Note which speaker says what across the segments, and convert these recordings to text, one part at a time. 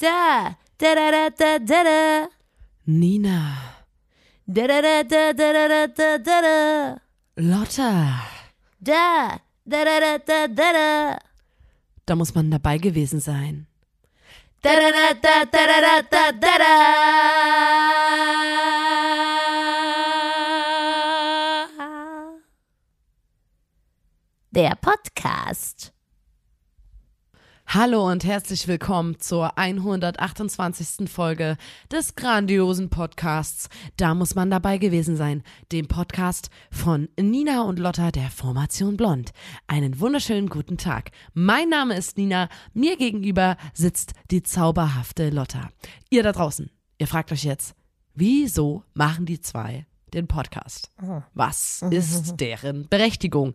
Speaker 1: Da, da, da, da, da, da, da.
Speaker 2: Nina.
Speaker 1: Da, da, da, da, da, da, da, da, da.
Speaker 2: Lotta.
Speaker 1: Da, da, da, da, da, da, da.
Speaker 2: Da muss man dabei gewesen sein.
Speaker 1: Da, da, da, da, da, da, da, da, da, da. Der Podcast.
Speaker 2: Hallo und herzlich willkommen zur 128. Folge des grandiosen Podcasts. Da muss man dabei gewesen sein. Dem Podcast von Nina und Lotta der Formation Blond. Einen wunderschönen guten Tag. Mein Name ist Nina. Mir gegenüber sitzt die zauberhafte Lotta. Ihr da draußen, ihr fragt euch jetzt, wieso machen die zwei den Podcast? Was ist deren Berechtigung?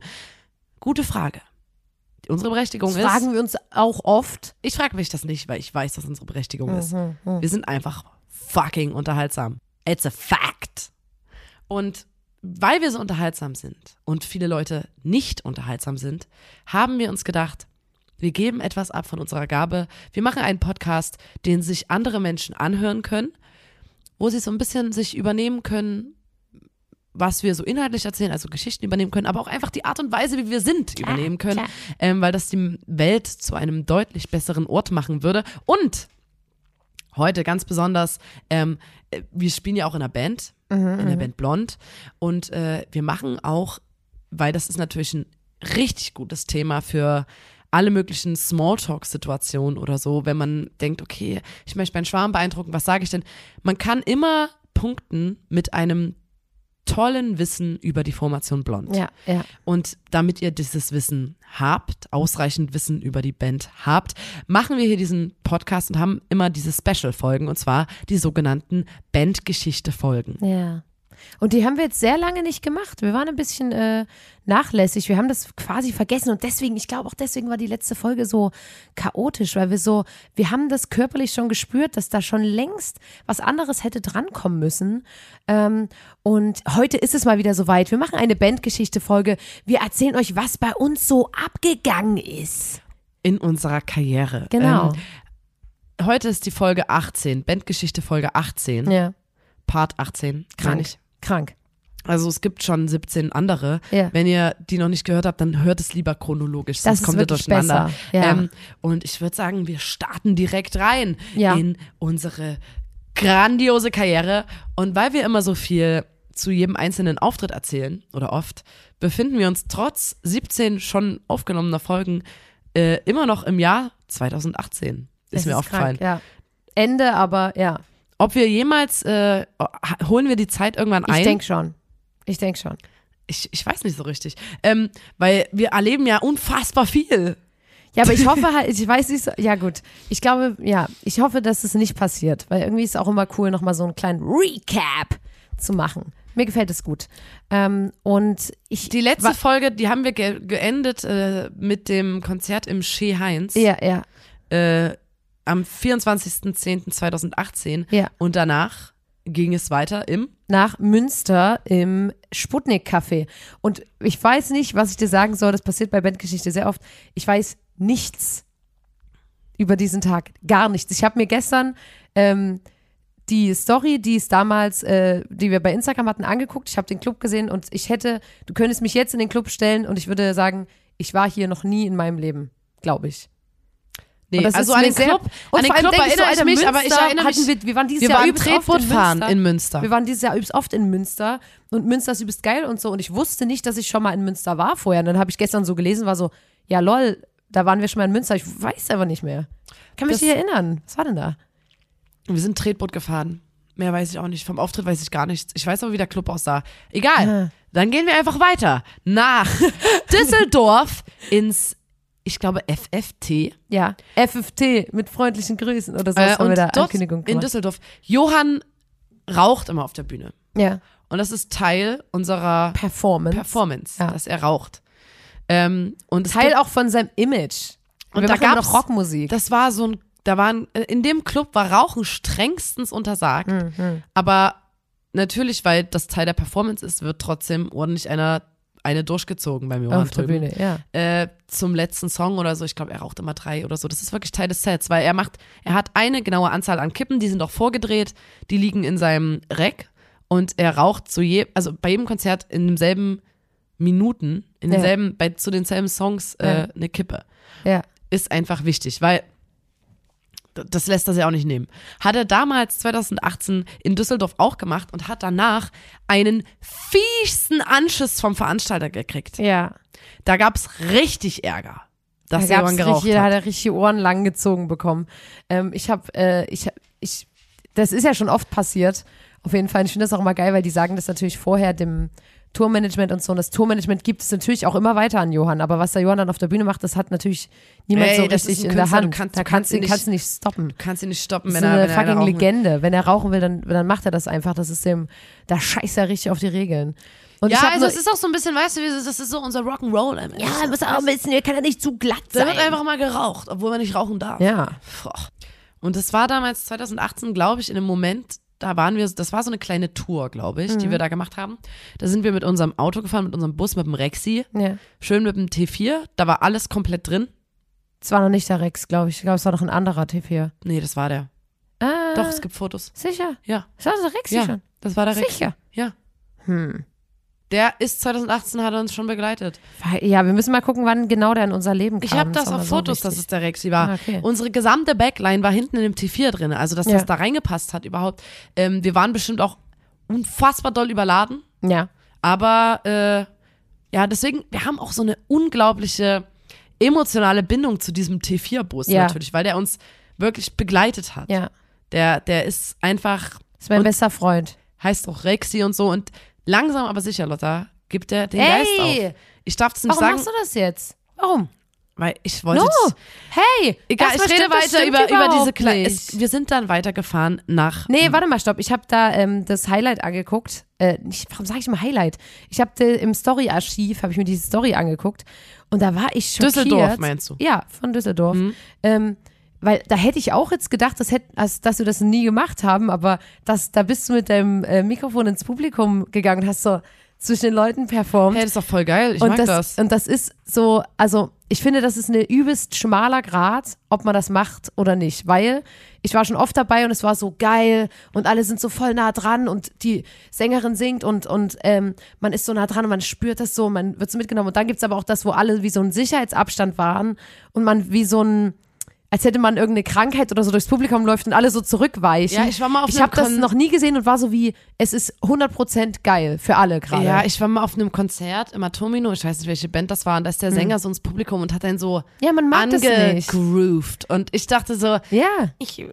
Speaker 2: Gute Frage. Unsere Berechtigung
Speaker 1: Das
Speaker 2: ist.
Speaker 1: fragen wir uns auch oft.
Speaker 2: Ich frage mich das nicht, weil ich weiß, dass unsere Berechtigung ist.
Speaker 1: Mhm,
Speaker 2: Wir sind einfach fucking unterhaltsam. It's a fact. Und weil wir so unterhaltsam sind und viele Leute nicht unterhaltsam sind, haben wir uns gedacht, wir geben etwas ab von unserer Gabe. Wir machen einen Podcast, den sich andere Menschen anhören können, wo sie so ein bisschen sich übernehmen können, was wir so inhaltlich erzählen, also Geschichten übernehmen können, aber auch einfach die Art und Weise, wie wir sind, übernehmen können,
Speaker 1: klar.
Speaker 2: ähm, weil das die Welt zu einem deutlich besseren Ort machen würde. Und heute ganz besonders, ähm, äh, wir spielen ja auch in einer Band, in der Band Blond, und äh, wir machen auch, weil das ist natürlich ein richtig gutes Thema für alle möglichen Smalltalk-Situationen oder so, wenn man denkt, okay, ich möchte meinen Schwarm beeindrucken, was sage ich denn? Man kann immer punkten mit einem tollen Wissen über die Formation Blond.
Speaker 1: Ja, ja.
Speaker 2: Und damit ihr dieses Wissen habt, ausreichend Wissen über die Band habt, machen wir hier diesen Podcast und haben immer diese Special-Folgen und zwar die sogenannten Bandgeschichte-Folgen.
Speaker 1: Ja. Und die haben wir jetzt sehr lange nicht gemacht. Wir waren ein bisschen äh, nachlässig. Wir haben das quasi vergessen und deswegen, ich glaube auch deswegen war die letzte Folge so chaotisch, weil wir so, wir haben das körperlich schon gespürt, dass da schon längst was anderes hätte drankommen müssen. Ähm, und heute ist es mal wieder soweit. Wir machen eine Bandgeschichte-Folge. Wir erzählen euch, was bei uns so abgegangen ist.
Speaker 2: In unserer Karriere.
Speaker 1: Genau.
Speaker 2: Ähm, heute ist die Folge 18, Bandgeschichte Folge 18,
Speaker 1: Ja.
Speaker 2: Part 18,
Speaker 1: Krank.
Speaker 2: ich.
Speaker 1: Krank.
Speaker 2: Also es gibt schon 17 andere.
Speaker 1: Ja.
Speaker 2: Wenn ihr die noch nicht gehört habt, dann hört es lieber chronologisch, sonst
Speaker 1: Das ist
Speaker 2: kommt ihr durcheinander.
Speaker 1: ja.
Speaker 2: Ähm, und ich würde sagen, wir starten direkt rein
Speaker 1: Ja.
Speaker 2: in unsere grandiose Karriere. Und weil wir immer so viel zu jedem einzelnen Auftritt erzählen, oder oft, befinden wir uns trotz 17 schon aufgenommener Folgen äh, immer noch im Jahr 2018. Ist
Speaker 1: Es
Speaker 2: mir aufgefallen.
Speaker 1: Krank, ja. Ende, aber ja.
Speaker 2: Ob wir jemals, äh, holen wir die Zeit irgendwann ein?
Speaker 1: Ich denke schon. Ich denke schon.
Speaker 2: Ich, ich weiß nicht so richtig. Ähm, weil wir erleben ja unfassbar viel.
Speaker 1: Ja, aber ich hoffe halt, ich weiß nicht, so, ja gut, ich glaube, ja, ich hoffe, dass es nicht passiert, weil irgendwie ist es auch immer cool, nochmal so einen kleinen Recap zu machen. Mir gefällt es gut. Ähm, und ich,
Speaker 2: Die letzte Folge, die haben wir ge geendet äh, mit dem Konzert im Chez Heinz
Speaker 1: ja, ja,
Speaker 2: äh, am 24.10.2018
Speaker 1: ja,
Speaker 2: und danach ging es weiter im
Speaker 1: nach Münster im Sputnik-Café. Und ich weiß nicht, was ich dir sagen soll, das passiert bei Bandgeschichte sehr oft. Ich weiß nichts über diesen Tag, gar nichts. Ich habe mir gestern ähm, die Story, die es damals, äh, die wir bei Instagram hatten, angeguckt. Ich habe den Club gesehen und ich hätte, du könntest mich jetzt in den Club stellen und ich würde sagen, ich war hier noch nie in meinem Leben, glaube ich.
Speaker 2: Nee, also
Speaker 1: ist
Speaker 2: an den Club,
Speaker 1: Und
Speaker 2: an den Club erinnere ich mich, aber ich erinnere mich,
Speaker 1: wir, wir waren dieses
Speaker 2: wir
Speaker 1: Jahr
Speaker 2: waren
Speaker 1: übelst oft in
Speaker 2: fahren
Speaker 1: Münster.
Speaker 2: in Münster.
Speaker 1: Wir waren dieses Jahr übelst oft in Münster und Münster ist übelst geil und so und ich wusste nicht, dass ich schon mal in Münster war vorher. Und dann habe ich gestern so gelesen, war so, ja lol, da waren wir schon mal in Münster. Ich weiß aber nicht mehr. Kann mich
Speaker 2: Das-
Speaker 1: nicht erinnern. Was war denn da?
Speaker 2: Wir sind Tretboot gefahren. Mehr weiß ich auch nicht. Vom Auftritt weiß ich gar nichts. Ich weiß aber, wie der Club aussah. Egal. Dann gehen wir einfach weiter. Nach Düsseldorf ins, ich glaube, FFT.
Speaker 1: Ja, FFT mit freundlichen Grüßen oder so
Speaker 2: Äh,
Speaker 1: haben wir da
Speaker 2: dort
Speaker 1: Ankündigung
Speaker 2: in. Düsseldorf. Johann raucht immer auf der Bühne.
Speaker 1: Ja,
Speaker 2: Und das ist Teil unserer
Speaker 1: Performance.
Speaker 2: Performance,
Speaker 1: Ja.
Speaker 2: dass er raucht. Ähm, und es
Speaker 1: Teil auch von seinem Image.
Speaker 2: Und
Speaker 1: wir
Speaker 2: da gab's-
Speaker 1: noch Rockmusik.
Speaker 2: das war so ein, da waren, in dem Club war Rauchen strengstens untersagt.
Speaker 1: Mhm.
Speaker 2: Aber natürlich, weil das Teil der Performance ist, wird trotzdem ordentlich einer eine durchgezogen beim Johann
Speaker 1: Auf der
Speaker 2: drüben.
Speaker 1: Bühne, ja.
Speaker 2: Äh, zum letzten Song oder so. Ich glaube, er raucht immer drei oder so. Das ist wirklich Teil des Sets, weil er macht, er hat eine genaue Anzahl an Kippen, die sind auch vorgedreht, die liegen in seinem Rack und er raucht zu je, also bei jedem Konzert in demselben Minuten, in
Speaker 1: Ja.
Speaker 2: denselben, bei, zu denselben Songs äh,
Speaker 1: Ja.
Speaker 2: eine Kippe.
Speaker 1: Ja.
Speaker 2: Ist einfach wichtig, weil das lässt er sich auch nicht nehmen. Hat er damals 2018 in Düsseldorf auch gemacht und hat danach einen fiesen Anschiss vom Veranstalter gekriegt.
Speaker 1: Ja.
Speaker 2: Da gab's richtig Ärger, dass
Speaker 1: da
Speaker 2: jemand geraucht
Speaker 1: richtig, da hat
Speaker 2: hat.
Speaker 1: er richtig Ohren lang gezogen bekommen. Ähm, ich habe, äh, ich, ich, das ist ja schon oft passiert. Auf jeden Fall. Ich finde das auch immer geil, weil die sagen das natürlich vorher dem Tourmanagement und so. Und das Tourmanagement gibt es natürlich auch immer weiter an Johann. Aber was der Johann dann auf der Bühne macht, das hat natürlich niemand
Speaker 2: Ey,
Speaker 1: so
Speaker 2: das
Speaker 1: richtig
Speaker 2: ist
Speaker 1: in der
Speaker 2: Künstler, du
Speaker 1: Hand.
Speaker 2: kannst-
Speaker 1: da
Speaker 2: du
Speaker 1: kannst du
Speaker 2: ihn nicht-
Speaker 1: kannst du nicht stoppen.
Speaker 2: Du kannst ihn nicht stoppen,
Speaker 1: Das
Speaker 2: wenn
Speaker 1: ist
Speaker 2: er,
Speaker 1: eine
Speaker 2: wenn er
Speaker 1: fucking. Legende. Wenn er rauchen will, dann, dann macht er das einfach. Das ist dem, da scheißt er richtig auf die Regeln. Und
Speaker 2: Ja, also
Speaker 1: nur,
Speaker 2: es ist auch so ein bisschen, weißt du, wie- das ist so unser Rock'n'Roll.
Speaker 1: ja, er muss auch ein bisschen, er kann ja nicht zu glatt
Speaker 2: Da
Speaker 1: sein.
Speaker 2: wird einfach mal geraucht, obwohl man nicht rauchen darf.
Speaker 1: ja.
Speaker 2: Und das war damals 2018, glaube ich, in einem Moment, da waren wir, das war so eine kleine Tour, glaube ich,
Speaker 1: Mhm.
Speaker 2: die wir da gemacht haben. Da sind wir mit unserem Auto gefahren, mit unserem Bus, mit dem Rexi,
Speaker 1: ja.
Speaker 2: schön mit dem T4. Da war alles komplett drin.
Speaker 1: Es war noch nicht der Rex, glaube ich. Ich glaube, es war noch ein anderer T4.
Speaker 2: Nee, das war der.
Speaker 1: Ah,
Speaker 2: Doch, es gibt Fotos.
Speaker 1: Sicher?
Speaker 2: Ja,
Speaker 1: Das war der Rex
Speaker 2: ja,
Speaker 1: schon.
Speaker 2: das war der Rexi.
Speaker 1: Sicher?
Speaker 2: Ja.
Speaker 1: Hm.
Speaker 2: Der ist 2018, hat er uns schon begleitet.
Speaker 1: Ja, wir müssen mal gucken, wann genau der in unser Leben kam.
Speaker 2: Ich habe das
Speaker 1: auch
Speaker 2: auf
Speaker 1: mal so
Speaker 2: Fotos, dass es der Rexi war.
Speaker 1: Ah, okay.
Speaker 2: Unsere gesamte Backline war hinten in dem T4 drin, also dass
Speaker 1: Ja.
Speaker 2: das da reingepasst hat überhaupt. Ähm, wir waren bestimmt auch unfassbar doll überladen,
Speaker 1: Ja.
Speaker 2: aber äh, ja, deswegen, wir haben auch so eine unglaubliche emotionale Bindung zu diesem T4-Bus
Speaker 1: Ja.
Speaker 2: natürlich, weil der uns wirklich begleitet hat.
Speaker 1: Ja.
Speaker 2: Der, der ist einfach,
Speaker 1: Ist mein bester Freund.
Speaker 2: heißt auch Rexi und so und langsam aber sicher, Lotta, gibt er den
Speaker 1: Ey!
Speaker 2: Geist auf. Ich darf es nicht
Speaker 1: Warum
Speaker 2: sagen,
Speaker 1: machst du das jetzt? Warum?
Speaker 2: weil ich wollte
Speaker 1: No! Hey!
Speaker 2: Egal, ich rede weiter über, über diese
Speaker 1: nicht.
Speaker 2: Wir sind dann weitergefahren nach.
Speaker 1: Nee, warte mal, stopp. Ich habe da ähm, das Highlight angeguckt. Äh, nicht, warum sage ich immer Highlight? Ich habe im Story-Archiv, habe ich mir diese Story angeguckt und da war ich schockiert.
Speaker 2: Düsseldorf meinst du?
Speaker 1: Ja, von Düsseldorf.
Speaker 2: Mhm.
Speaker 1: Ähm, weil da hätte ich auch jetzt gedacht, dass, hätt, dass, dass wir das nie gemacht haben, aber das, da bist du mit deinem äh, Mikrofon ins Publikum gegangen und hast so zwischen den Leuten performt.
Speaker 2: Hey, das ist doch voll geil. Ich
Speaker 1: und
Speaker 2: mag
Speaker 1: das,
Speaker 2: das.
Speaker 1: Und das ist so, also ich finde, das ist eine übelst schmaler Grad, ob man das macht oder nicht. Weil ich war schon oft dabei und es war so geil und alle sind so voll nah dran und die Sängerin singt und, und ähm, man ist so nah dran und man spürt das so, man wird so mitgenommen. Und dann gibt's aber auch das, wo alle wie so ein Sicherheitsabstand waren und man wie so ein als hätte man irgendeine Krankheit oder so durchs Publikum läuft und alle so zurückweichen.
Speaker 2: Ja, ich war mal auf
Speaker 1: Ich habe das noch nie gesehen und war so wie, es ist 100% geil für alle gerade.
Speaker 2: Ja, ich war mal auf einem Konzert im Atomino, ich weiß nicht, welche Band das war, und da ist der Sänger so ins Publikum und hat dann so
Speaker 1: ja, man mag
Speaker 2: angegroovt. Und ich dachte so,
Speaker 1: Ja.
Speaker 2: ich,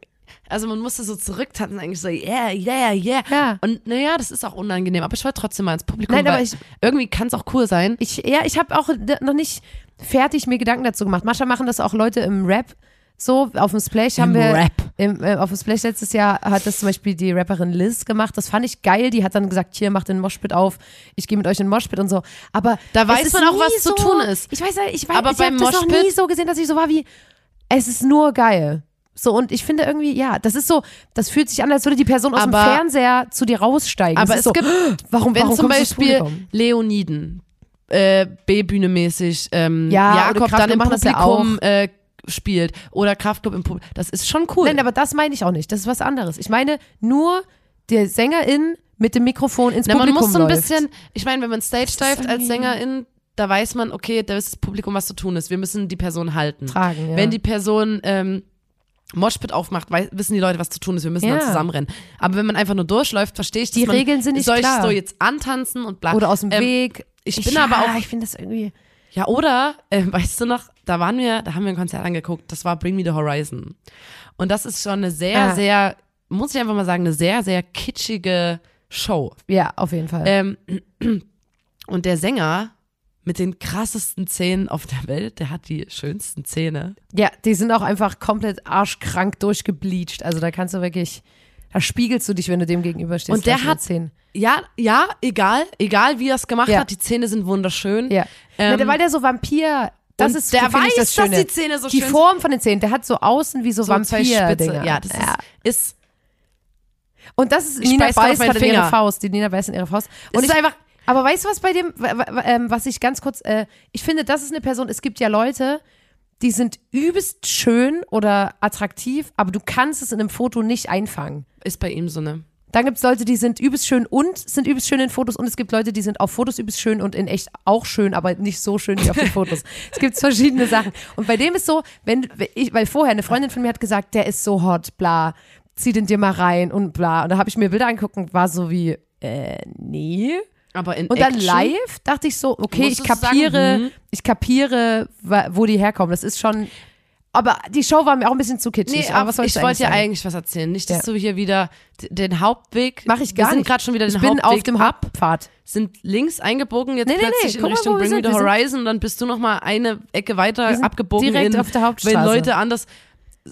Speaker 2: also man musste so zurücktanzen, eigentlich so, yeah, yeah, yeah.
Speaker 1: Ja.
Speaker 2: Und naja, das ist auch unangenehm, aber ich wollte trotzdem mal ins Publikum,
Speaker 1: Nein, aber ich-
Speaker 2: irgendwie kann es auch cool sein.
Speaker 1: Ich, ja, ich habe auch noch nicht fertig mir Gedanken dazu gemacht. Manchmal machen das auch Leute im Rap. So, auf dem Splash haben
Speaker 2: Im
Speaker 1: wir.
Speaker 2: Rap.
Speaker 1: Im, äh, auf dem Splash letztes Jahr hat das zum Beispiel die Rapperin Liz gemacht. Das fand ich geil. Die hat dann gesagt: Hier, macht den Moshpit auf. Ich gehe mit euch in den Moshpit und so. Aber.
Speaker 2: Da weiß man auch, was zu
Speaker 1: so,
Speaker 2: tun ist.
Speaker 1: Ich weiß, ich weiß,
Speaker 2: Aber
Speaker 1: ich habe das noch nie so gesehen, dass ich so war wie. Es ist nur geil. So, und ich finde irgendwie, ja, das ist so, das fühlt sich an, als würde die Person aus
Speaker 2: Aber-
Speaker 1: dem Fernseher zu dir raussteigen.
Speaker 2: Aber es
Speaker 1: so,
Speaker 2: gibt,
Speaker 1: warum,
Speaker 2: wenn
Speaker 1: warum
Speaker 2: zum Beispiel
Speaker 1: Publikum?
Speaker 2: Leoniden, äh, B-Bühne mäßig, ähm,
Speaker 1: Ja,
Speaker 2: Jakob dann im
Speaker 1: machen das ja
Speaker 2: Publikum äh, spielt oder Kraftclub im Publikum, das ist schon cool.
Speaker 1: Nein, aber das meine ich auch nicht. Das ist was anderes. Ich meine nur der Sängerin mit dem Mikrofon ins
Speaker 2: Na, man
Speaker 1: Publikum
Speaker 2: muss so ein
Speaker 1: läuft.
Speaker 2: bisschen, ich meine, wenn man Stage divet als Sängerin, da weiß man, okay, da ist das Publikum, was zu tun ist. Wir müssen die Person halten.
Speaker 1: tragen. Ja.
Speaker 2: Wenn die Person ähm, Moshpit aufmacht, wei- wissen die Leute, was zu tun ist. Wir müssen
Speaker 1: Ja.
Speaker 2: dann zusammenrennen. Aber wenn man einfach nur durchläuft, verstehe ich, dass
Speaker 1: Die
Speaker 2: man,
Speaker 1: Regeln sind nicht
Speaker 2: soll
Speaker 1: klar.
Speaker 2: ich so jetzt antanzen und bla.
Speaker 1: oder aus dem
Speaker 2: Ähm,
Speaker 1: Weg.
Speaker 2: ich bin aber auch-
Speaker 1: Ich finde das irgendwie.
Speaker 2: Ja, oder, äh, weißt du noch, da waren wir, da haben wir ein Konzert angeguckt, das war Bring Me the Horizon. Und das ist schon eine sehr,
Speaker 1: Ah.
Speaker 2: sehr, muss ich einfach mal sagen, eine sehr, sehr kitschige Show.
Speaker 1: Ja, auf jeden Fall.
Speaker 2: Ähm, und der Sänger mit den krassesten Zähnen auf der Welt, der hat die schönsten Zähne.
Speaker 1: ja, die sind auch einfach komplett arschkrank durchgebleached. Also da kannst du wirklich, da spiegelst du dich, wenn du dem gegenüberstehst.
Speaker 2: Und der hat-
Speaker 1: Zehn.
Speaker 2: Ja, ja, egal, egal wie er es gemacht
Speaker 1: Ja.
Speaker 2: hat, die Zähne sind wunderschön.
Speaker 1: Ja.
Speaker 2: Ähm,
Speaker 1: ja, weil der so Vampir. Das
Speaker 2: und
Speaker 1: ist
Speaker 2: der weiß,
Speaker 1: das
Speaker 2: dass die Zähne so
Speaker 1: die
Speaker 2: schön
Speaker 1: Form von den Zähnen, der hat so außen wie so,
Speaker 2: so
Speaker 1: vampir. -Dinger.
Speaker 2: Ja, das ist, ist
Speaker 1: Und das ist
Speaker 2: Ich
Speaker 1: Nina
Speaker 2: auf
Speaker 1: beißt
Speaker 2: meinen
Speaker 1: gerade in ihre. Faust. Die Nina beißt in ihre Faust.
Speaker 2: Und es
Speaker 1: ich,
Speaker 2: ist einfach,
Speaker 1: Aber weißt du, was bei dem, ähm, was ich ganz kurz, äh, ich finde, das ist eine Person, es gibt ja Leute, die sind übelst schön oder attraktiv, aber du kannst es in einem Foto nicht einfangen.
Speaker 2: Ist bei ihm so eine.
Speaker 1: Dann gibt es Leute, die sind übelst schön und sind übelst schön in Fotos und es gibt Leute, die sind auf Fotos übelst schön und in echt auch schön, aber nicht so schön wie auf den Fotos. es gibt verschiedene Sachen. Und bei dem ist so, wenn, wenn ich, weil vorher eine Freundin von mir hat gesagt, der ist so hot, bla, zieh den dir mal rein und bla. Und da habe ich mir Bilder angeguckt und war so wie, äh, nee.
Speaker 2: Aber in
Speaker 1: Und dann
Speaker 2: Action,
Speaker 1: live dachte ich so, okay, ich
Speaker 2: du sagen,
Speaker 1: kapiere,
Speaker 2: hm?
Speaker 1: ich kapiere, wo die herkommen. Das ist schon, aber die Show war mir auch ein bisschen zu kitschig.
Speaker 2: Nee,
Speaker 1: aber was soll
Speaker 2: ich
Speaker 1: ich
Speaker 2: wollte ja
Speaker 1: sagen?
Speaker 2: eigentlich was erzählen. Nicht, dass
Speaker 1: Ja.
Speaker 2: du hier wieder den Hauptweg.
Speaker 1: Mach ich
Speaker 2: Wir
Speaker 1: gar
Speaker 2: sind
Speaker 1: nicht.
Speaker 2: gerade schon wieder den
Speaker 1: Ich bin
Speaker 2: Hauptweg
Speaker 1: auf dem Hauptpfad.
Speaker 2: sind links eingebogen, jetzt
Speaker 1: Nee, nee,
Speaker 2: plötzlich in
Speaker 1: mal,
Speaker 2: Richtung
Speaker 1: wir
Speaker 2: Bring Me
Speaker 1: sind.
Speaker 2: the
Speaker 1: Wir sind-
Speaker 2: Horizon und dann bist du noch mal eine Ecke weiter
Speaker 1: Wir sind
Speaker 2: abgebogen
Speaker 1: direkt
Speaker 2: in,
Speaker 1: auf der Hauptstraße.
Speaker 2: wenn Leute anders.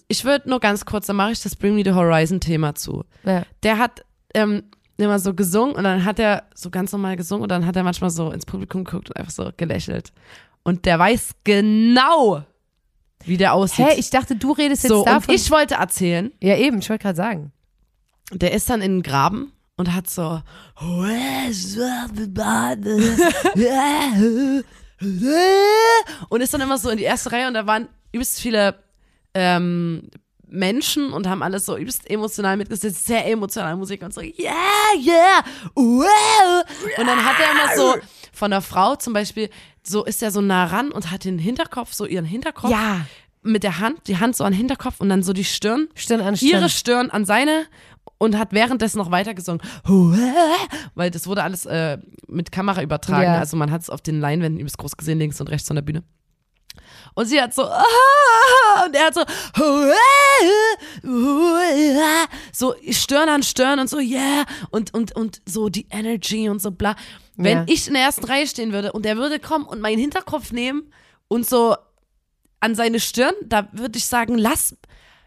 Speaker 2: Ich würde nur ganz kurz, dann mache ich das Bring Me the Horizon Thema zu.
Speaker 1: Ja.
Speaker 2: Der hat ähm, immer so gesungen und dann hat er so ganz normal gesungen und dann hat er manchmal so ins Publikum geguckt und einfach so gelächelt. Und der weiß genau, wie der aussieht.
Speaker 1: Hä, ich dachte, du redest jetzt
Speaker 2: so, und
Speaker 1: davon.
Speaker 2: ich wollte erzählen,
Speaker 1: ja, eben, ich wollte gerade sagen.
Speaker 2: der ist dann in den Graben und hat so und ist dann immer so in die erste Reihe und da waren übelst viele ähm, Menschen und haben alles so übelst emotional mitgesetzt, sehr emotionale Musik und so, yeah, yeah, wow. Und dann hat er immer so von der Frau zum Beispiel, so ist er so nah ran und hat den Hinterkopf, so ihren Hinterkopf
Speaker 1: Ja,
Speaker 2: mit der Hand, die Hand so an den Hinterkopf und dann so die Stirn
Speaker 1: Stirn an Stirn.
Speaker 2: ihre Stirn an seine und hat währenddessen noch weiter gesungen. Weil das wurde alles äh, mit Kamera übertragen.
Speaker 1: Ja.
Speaker 2: Also man hat es auf den Leinwänden übelst groß gesehen, links und rechts von der Bühne. Und sie hat so, ah, und er hat so, so Stirn an Stirn und so, yeah, und, und, und so die Energy und so bla. Wenn
Speaker 1: Ja.
Speaker 2: ich in der ersten Reihe stehen würde und er würde kommen und meinen Hinterkopf nehmen und so an seine Stirn, da würde ich sagen, lass,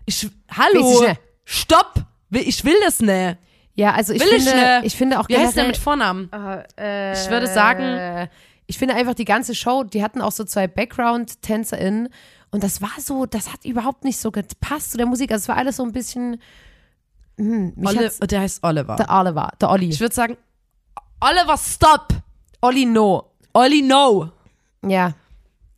Speaker 2: ich, hallo, stopp, ich will das nicht.
Speaker 1: Ja, also ich
Speaker 2: Will ich
Speaker 1: finde,
Speaker 2: nicht.
Speaker 1: ich finde auch
Speaker 2: Wie heißt der mit Vornamen?
Speaker 1: äh,
Speaker 2: Ich würde sagen-
Speaker 1: ich finde einfach die ganze Show, die hatten auch so zwei Background-TänzerInnen und das war so, das hat überhaupt nicht so gepasst zu der Musik. Also es war alles so ein bisschen, hm,
Speaker 2: Oli der heißt Oliver.
Speaker 1: der Oliver, der Olli.
Speaker 2: Ich würde sagen, Oliver, stop.
Speaker 1: Olli No.
Speaker 2: Olli, no.
Speaker 1: Ja.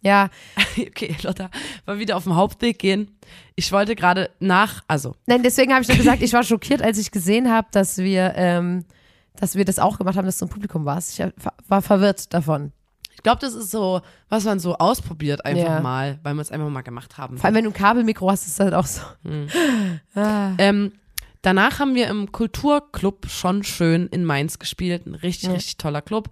Speaker 1: Ja.
Speaker 2: Okay, Lotta, wollen wir wieder auf den Hauptweg gehen. Ich wollte gerade nach, also,
Speaker 1: Nein, deswegen habe ich nur gesagt, ich war schockiert, als ich gesehen habe, dass wir, ähm, dass wir das auch gemacht haben, dass du im Publikum warst. Ich war verwirrt davon.
Speaker 2: Ich glaube, das ist so, was man so ausprobiert einfach
Speaker 1: Ja.
Speaker 2: mal, weil wir es einfach mal gemacht haben.
Speaker 1: Vor allem, wenn du ein Kabelmikro hast, ist es halt auch so.
Speaker 2: Ähm, danach haben wir im Kulturclub schon schön in Mainz gespielt. Ein richtig, richtig toller Club.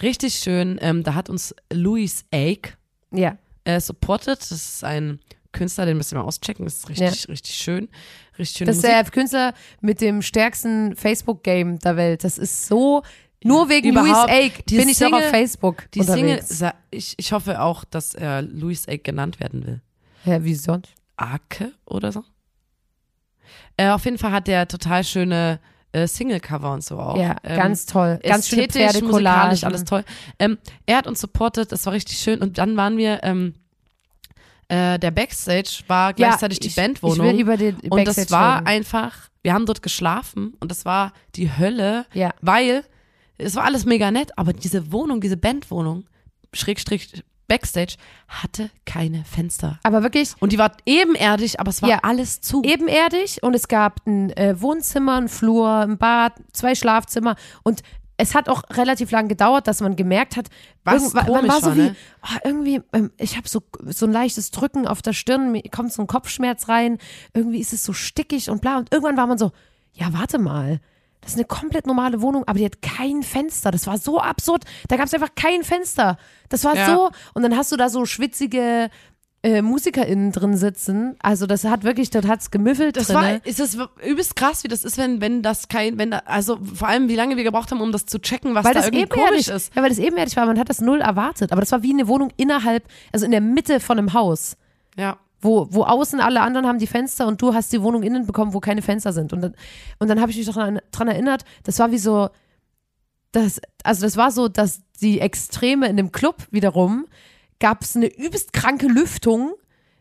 Speaker 2: Richtig schön. Ähm, da hat uns Louis Ake
Speaker 1: Ja.
Speaker 2: äh, supported. Das ist ein Künstler, den müssen wir mal auschecken. Das ist richtig, richtig schön. Richtig schöne
Speaker 1: Das ist der Künstler mit dem stärksten Facebook-Game der Welt. Das ist so, nur wegen
Speaker 2: Überhaupt,
Speaker 1: Louis Ake
Speaker 2: die
Speaker 1: bin ich doch
Speaker 2: Single-
Speaker 1: auf Facebook
Speaker 2: Die Single,
Speaker 1: unterwegs.
Speaker 2: ich, ich hoffe auch, dass er Louis Ake genannt werden will.
Speaker 1: Ja, wie sonst?
Speaker 2: Arke oder so. Äh, auf jeden Fall hat der total schöne äh, Single-Cover und so auch.
Speaker 1: Ja,
Speaker 2: Ähm,
Speaker 1: ganz toll. Ganz schöne
Speaker 2: musikalisch, alles toll. Ähm, er hat uns supportet, das war richtig schön. Und dann waren wir, ähm, äh, der Backstage war gleichzeitig die
Speaker 1: ich,
Speaker 2: Bandwohnung.
Speaker 1: Ich will über den
Speaker 2: und das
Speaker 1: Backstage
Speaker 2: war
Speaker 1: reden.
Speaker 2: einfach, wir haben dort geschlafen und das war die Hölle,
Speaker 1: Ja.
Speaker 2: weil es war alles mega nett, aber diese Wohnung, diese Bandwohnung, Schrägstrich Backstage, hatte keine Fenster.
Speaker 1: Aber wirklich
Speaker 2: Und die war ebenerdig, aber es war
Speaker 1: Ja.
Speaker 2: alles zu.
Speaker 1: ebenerdig und es gab ein äh, Wohnzimmer, ein Flur, ein Bad, zwei Schlafzimmer und es hat auch relativ lang gedauert, dass man gemerkt hat,
Speaker 2: Was
Speaker 1: man war so
Speaker 2: war,
Speaker 1: wie,
Speaker 2: ne?
Speaker 1: ah, irgendwie, ähm, ich habe so, so ein leichtes Drücken auf der Stirn, mir kommt so ein Kopfschmerz rein, irgendwie ist es so stickig und bla und irgendwann war man so, ja, warte mal, das ist eine komplett normale Wohnung, aber die hat kein Fenster. Das war so absurd. Da gab es einfach kein Fenster. Das war
Speaker 2: Ja.
Speaker 1: so. Und dann hast du da so schwitzige äh, MusikerInnen drin sitzen. Also das hat wirklich, dort hat's gemüffelt
Speaker 2: Das
Speaker 1: drinne.
Speaker 2: war, ist das übelst krass, wie das ist, wenn, wenn das kein, wenn da, also vor allem, wie lange wir gebraucht haben, um das zu checken, was
Speaker 1: weil
Speaker 2: da
Speaker 1: das
Speaker 2: irgendwie komisch ist.
Speaker 1: Ja, weil das ebenerdig war. Man hat das null erwartet. Aber das war wie eine Wohnung innerhalb, also in der Mitte von einem Haus.
Speaker 2: Ja.
Speaker 1: Wo, wo außen alle anderen haben die Fenster und du hast die Wohnung innen bekommen, wo keine Fenster sind. Und dann, und dann habe ich mich dran erinnert, das war wie so, das, also das war so, dass die Extreme in dem Club wiederum gab es eine übelst kranke Lüftung,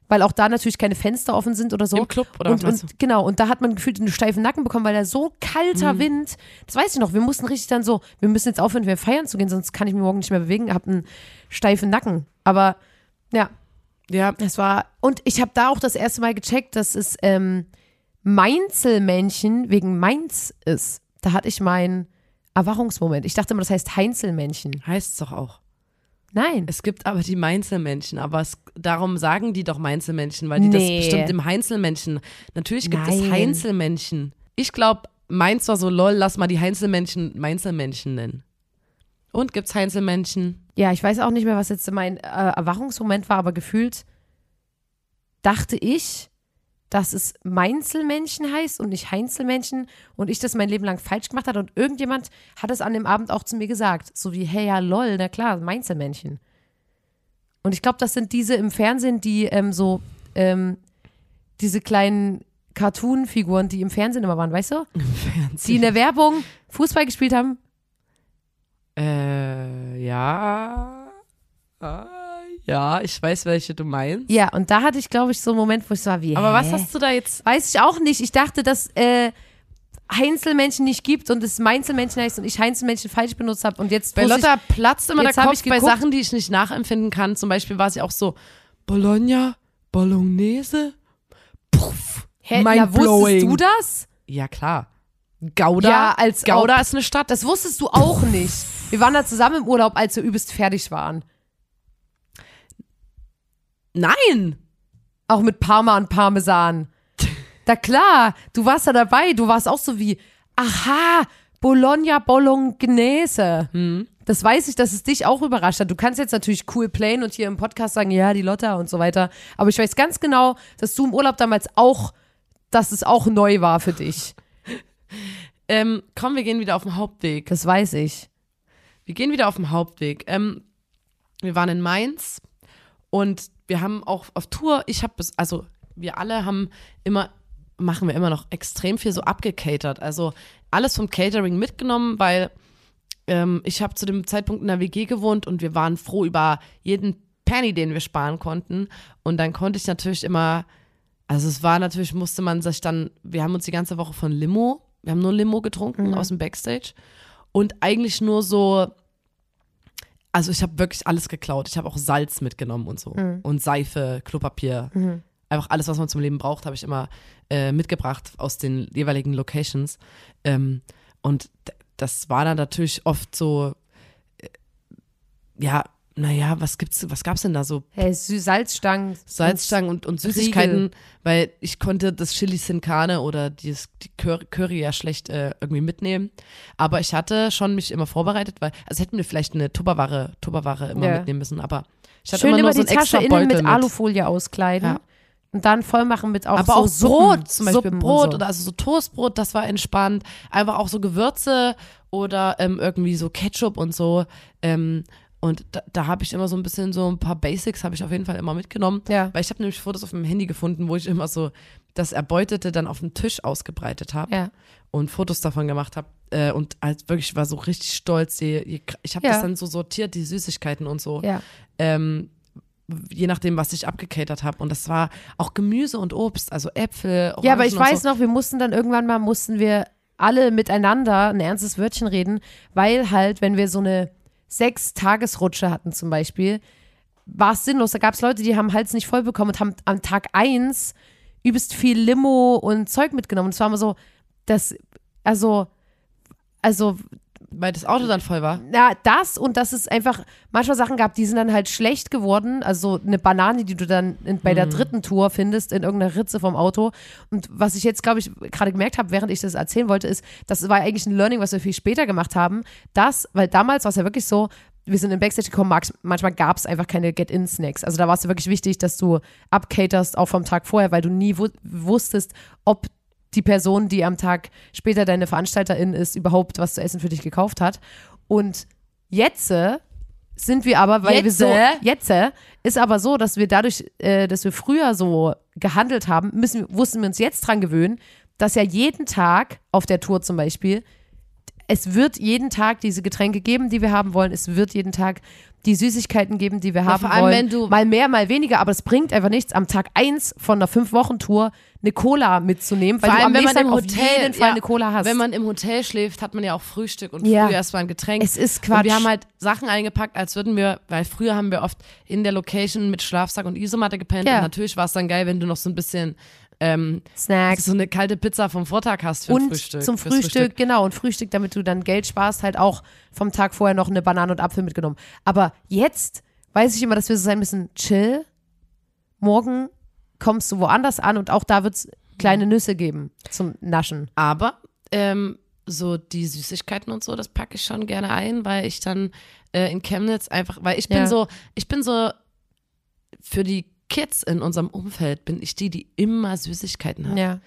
Speaker 1: weil auch da natürlich keine Fenster offen sind oder so.
Speaker 2: Im Club oder
Speaker 1: und,
Speaker 2: was
Speaker 1: und genau, und da hat man gefühlt einen steifen Nacken bekommen, weil da so kalter
Speaker 2: Mhm.
Speaker 1: Wind, das weiß ich noch, wir mussten richtig dann so, wir müssen jetzt aufhören, wir feiern zu gehen, sonst kann ich mich morgen nicht mehr bewegen, hab einen steifen Nacken. Aber ja,
Speaker 2: Ja,
Speaker 1: das war, und ich habe da auch das erste Mal gecheckt, dass es ähm, Mainzelmännchen wegen Mainz ist. Da hatte ich meinen Erwachungsmoment. Ich dachte immer, das heißt Heinzelmännchen.
Speaker 2: heißt es doch auch.
Speaker 1: Nein.
Speaker 2: Es gibt aber die Mainzelmännchen, aber es, darum sagen die doch Mainzelmännchen, weil die
Speaker 1: Nee.
Speaker 2: das bestimmt im Heinzelmännchen. Natürlich gibt es
Speaker 1: Nein.
Speaker 2: Heinzelmännchen. Ich glaube, Mainz war so lol, lass mal die Heinzelmännchen Mainzelmännchen nennen. Und gibt's Heinzelmännchen?
Speaker 1: Ja, ich weiß auch nicht mehr, was jetzt mein äh, Erwachungsmoment war, aber gefühlt dachte ich, dass es Mainzelmännchen heißt und nicht Heinzelmännchen und ich das mein Leben lang falsch gemacht hatte und irgendjemand hat es an dem Abend auch zu mir gesagt. So wie, hey, ja, lol, na klar, Mainzelmännchen. Und ich glaube, das sind diese im Fernsehen, die ähm, so, ähm, diese kleinen Cartoon-Figuren, die im Fernsehen immer waren, weißt du? Die in der Werbung Fußball gespielt haben.
Speaker 2: Äh, ja. Ah, ja, ich weiß, welche du meinst.
Speaker 1: Ja, und da hatte ich, glaube ich, so einen Moment, wo ich so war, wie,
Speaker 2: Aber was
Speaker 1: hä?
Speaker 2: hast du da jetzt?
Speaker 1: Weiß ich auch nicht. Ich dachte, dass äh, Heinzelmännchen nicht gibt und es Mainzelmännchen heißt und ich Heinzelmännchen falsch benutzt habe. Und jetzt
Speaker 2: Bei
Speaker 1: wusste ich-
Speaker 2: Lotta platzt immer der Kopf
Speaker 1: ich
Speaker 2: bei
Speaker 1: geguckt.
Speaker 2: Sachen, die ich nicht nachempfinden kann. Zum Beispiel war sie auch so, Bologna, Bolognese, puff,
Speaker 1: Hä, na, wusstest du das?
Speaker 2: Ja, klar. Gouda,
Speaker 1: Ja, als
Speaker 2: Gouda
Speaker 1: ob.
Speaker 2: ist eine Stadt.
Speaker 1: Das wusstest du auch nicht. Wir waren da zusammen im Urlaub, als wir übelst fertig waren.
Speaker 2: Nein!
Speaker 1: Auch mit Parma und Parmesan. Da klar, du warst da dabei. Du warst auch so wie, aha, Bologna Bolognese.
Speaker 2: Hm.
Speaker 1: Das weiß ich, dass es dich auch überrascht hat. Du kannst jetzt natürlich cool playen und hier im Podcast sagen, ja, die Lotta und so weiter. Aber ich weiß ganz genau, dass du im Urlaub damals auch, dass es auch neu war für dich.
Speaker 2: Ähm, komm, wir gehen wieder auf den Hauptweg.
Speaker 1: Das weiß ich.
Speaker 2: Wir gehen wieder auf den Hauptweg. Ähm, wir waren in Mainz und wir haben auch auf Tour, ich habe es, also wir alle haben immer, machen wir immer noch extrem viel so abgecatert. Also alles vom Catering mitgenommen, weil ähm, ich habe zu dem Zeitpunkt in der WG gewohnt und wir waren froh über jeden Penny, den wir sparen konnten. Und dann konnte ich natürlich immer, also es war natürlich, musste man sich dann, wir haben uns die ganze Woche von Limo, wir haben nur Limo getrunken aus dem Backstage und eigentlich nur so, also ich habe wirklich alles geklaut. Ich habe auch Salz mitgenommen und so und Seife, Klopapier. Einfach alles, was man zum Leben braucht, habe ich immer äh, mitgebracht aus den jeweiligen Locations. Ähm, und das war dann natürlich oft so, äh, ja, naja, was gibt's, was gab's denn da so?
Speaker 1: Hey, Salzstangen.
Speaker 2: Salzstangen und, und Süßigkeiten, weil ich konnte das Chili Sin Carne oder dieses, die Curry, Curry ja schlecht äh, irgendwie mitnehmen. Aber ich hatte schon mich immer vorbereitet, weil, also hätten wir vielleicht eine Tupperware, Tupperware immer
Speaker 1: Ja.
Speaker 2: mitnehmen müssen, aber ich hatte
Speaker 1: Schön
Speaker 2: immer
Speaker 1: immer
Speaker 2: nur so
Speaker 1: die Tasche innen
Speaker 2: Beutel
Speaker 1: mit Alufolie auskleiden.
Speaker 2: Ja.
Speaker 1: Und dann voll machen mit auch
Speaker 2: aber
Speaker 1: so
Speaker 2: auch Brot, zum Beispiel
Speaker 1: Suppen
Speaker 2: Brot
Speaker 1: so.
Speaker 2: oder also so Toastbrot, das war entspannt. Einfach auch so Gewürze oder ähm, irgendwie so Ketchup und so. Ähm, und da, da habe ich immer so ein bisschen so ein paar Basics habe ich auf jeden Fall immer mitgenommen.
Speaker 1: Ja.
Speaker 2: Weil ich habe nämlich Fotos auf meinem Handy gefunden, wo ich immer so das Erbeutete dann auf dem Tisch ausgebreitet habe
Speaker 1: Ja.
Speaker 2: und Fotos davon gemacht habe. Äh, und halt wirklich war so richtig stolz. Je, ich habe
Speaker 1: Ja.
Speaker 2: das dann so sortiert, die Süßigkeiten und so
Speaker 1: Ja.
Speaker 2: ähm, je nachdem, was ich abgecatert habe. Und das war auch Gemüse und Obst, also Äpfel.
Speaker 1: Ja, aber ich
Speaker 2: Orangen
Speaker 1: weiß
Speaker 2: so.
Speaker 1: noch, wir mussten dann irgendwann mal, mussten wir alle miteinander ein ernstes Wörtchen reden, weil halt, wenn wir so eine Sechs-Tagesrutsche hatten zum Beispiel, war es sinnlos. Da gab es Leute, die haben Hals nicht voll bekommen und haben am Tag eins übelst viel Limo und Zeug mitgenommen. Und es war immer so, das, also, also
Speaker 2: Weil das Auto dann voll war.
Speaker 1: ja, das und dass es einfach manchmal Sachen gab, die sind dann halt schlecht geworden. Also eine Banane, die du dann in, bei der dritten Tour findest, in irgendeiner Ritze vom Auto. Und was ich jetzt, glaube ich, gerade gemerkt habe, während ich das erzählen wollte, ist, das war eigentlich ein Learning, was wir viel später gemacht haben. Das, weil damals war es ja wirklich so, wir sind in Backstage gekommen, manchmal gab es einfach keine Get-In-Snacks. Also da war es ja wirklich wichtig, dass du abcaterst, auch vom Tag vorher, weil du nie wu wusstest, ob die Person, die am Tag später deine Veranstalterin ist, überhaupt was zu essen für dich gekauft hat. Und jetzt äh, sind wir aber, weil wir so, jetzt äh, ist aber so, dass wir dadurch, äh, dass wir früher so gehandelt haben, müssen, mussten wir uns jetzt dran gewöhnen, dass ja jeden Tag auf der Tour zum Beispiel es wird jeden Tag diese Getränke geben, die wir haben wollen. Es wird jeden Tag die Süßigkeiten geben, die wir haben
Speaker 2: vor allem,
Speaker 1: wollen.
Speaker 2: wenn du-
Speaker 1: mal mehr, mal weniger, aber es bringt einfach nichts, am Tag 1 von einer 5-Wochen-Tour eine Cola mitzunehmen, weil
Speaker 2: Vor
Speaker 1: du am
Speaker 2: allem, wenn man im
Speaker 1: auf
Speaker 2: Hotel,
Speaker 1: jeden Fall
Speaker 2: ja,
Speaker 1: eine Cola hast.
Speaker 2: Wenn man im Hotel schläft, hat man ja auch Frühstück und
Speaker 1: Ja.
Speaker 2: früh erstmal ein Getränk.
Speaker 1: es ist
Speaker 2: Und
Speaker 1: Quatsch.
Speaker 2: wir haben halt Sachen eingepackt, als würden wir, weil früher haben wir oft in der Location mit Schlafsack und Isomatte gepennt.
Speaker 1: Ja.
Speaker 2: Und natürlich war es dann geil, wenn du noch so ein bisschen ähm,
Speaker 1: Snacks.
Speaker 2: so eine kalte Pizza vom Vortag hast für
Speaker 1: und
Speaker 2: Frühstück.
Speaker 1: zum
Speaker 2: fürs
Speaker 1: Frühstück, genau, und Frühstück, damit du dann Geld sparst, halt auch vom Tag vorher noch eine Banane und Apfel mitgenommen. Aber jetzt weiß ich immer, dass wir so sein müssen, chill, morgen kommst du woanders an und auch da wird es kleine Nüsse geben zum Naschen.
Speaker 2: Aber ähm, so die Süßigkeiten und so, das packe ich schon gerne ein, weil ich dann äh, in Chemnitz einfach, weil ich bin
Speaker 1: Ja.
Speaker 2: so, ich bin so für die Kids in unserem Umfeld bin ich die, die immer Süßigkeiten hat.
Speaker 1: Ja.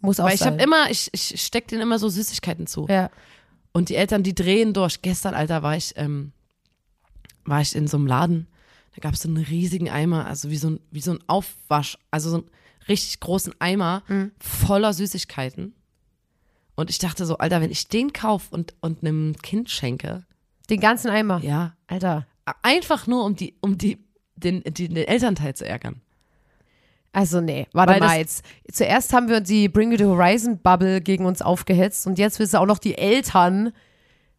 Speaker 1: Muss auch
Speaker 2: Weil ich habe immer, ich, ich steck denen immer so Süßigkeiten zu.
Speaker 1: ja.
Speaker 2: Und die Eltern, die drehen durch. Gestern, Alter, war ich, ähm, war ich in so einem Laden. Da gab es so einen riesigen Eimer, also wie so ein, wie so ein Aufwasch, also so einen richtig großen Eimer
Speaker 1: Mhm.
Speaker 2: voller Süßigkeiten. Und ich dachte so, Alter, wenn ich den kaufe und, und einem Kind schenke,
Speaker 1: Den ganzen Eimer.
Speaker 2: ja,
Speaker 1: Alter.
Speaker 2: einfach nur um die, um die, den, die, den Elternteil zu ärgern.
Speaker 1: Also nee, warte
Speaker 2: Weil
Speaker 1: mal jetzt. Zuerst haben wir die Bring Me the Horizon Bubble gegen uns aufgehetzt und jetzt willst du auch noch die Eltern.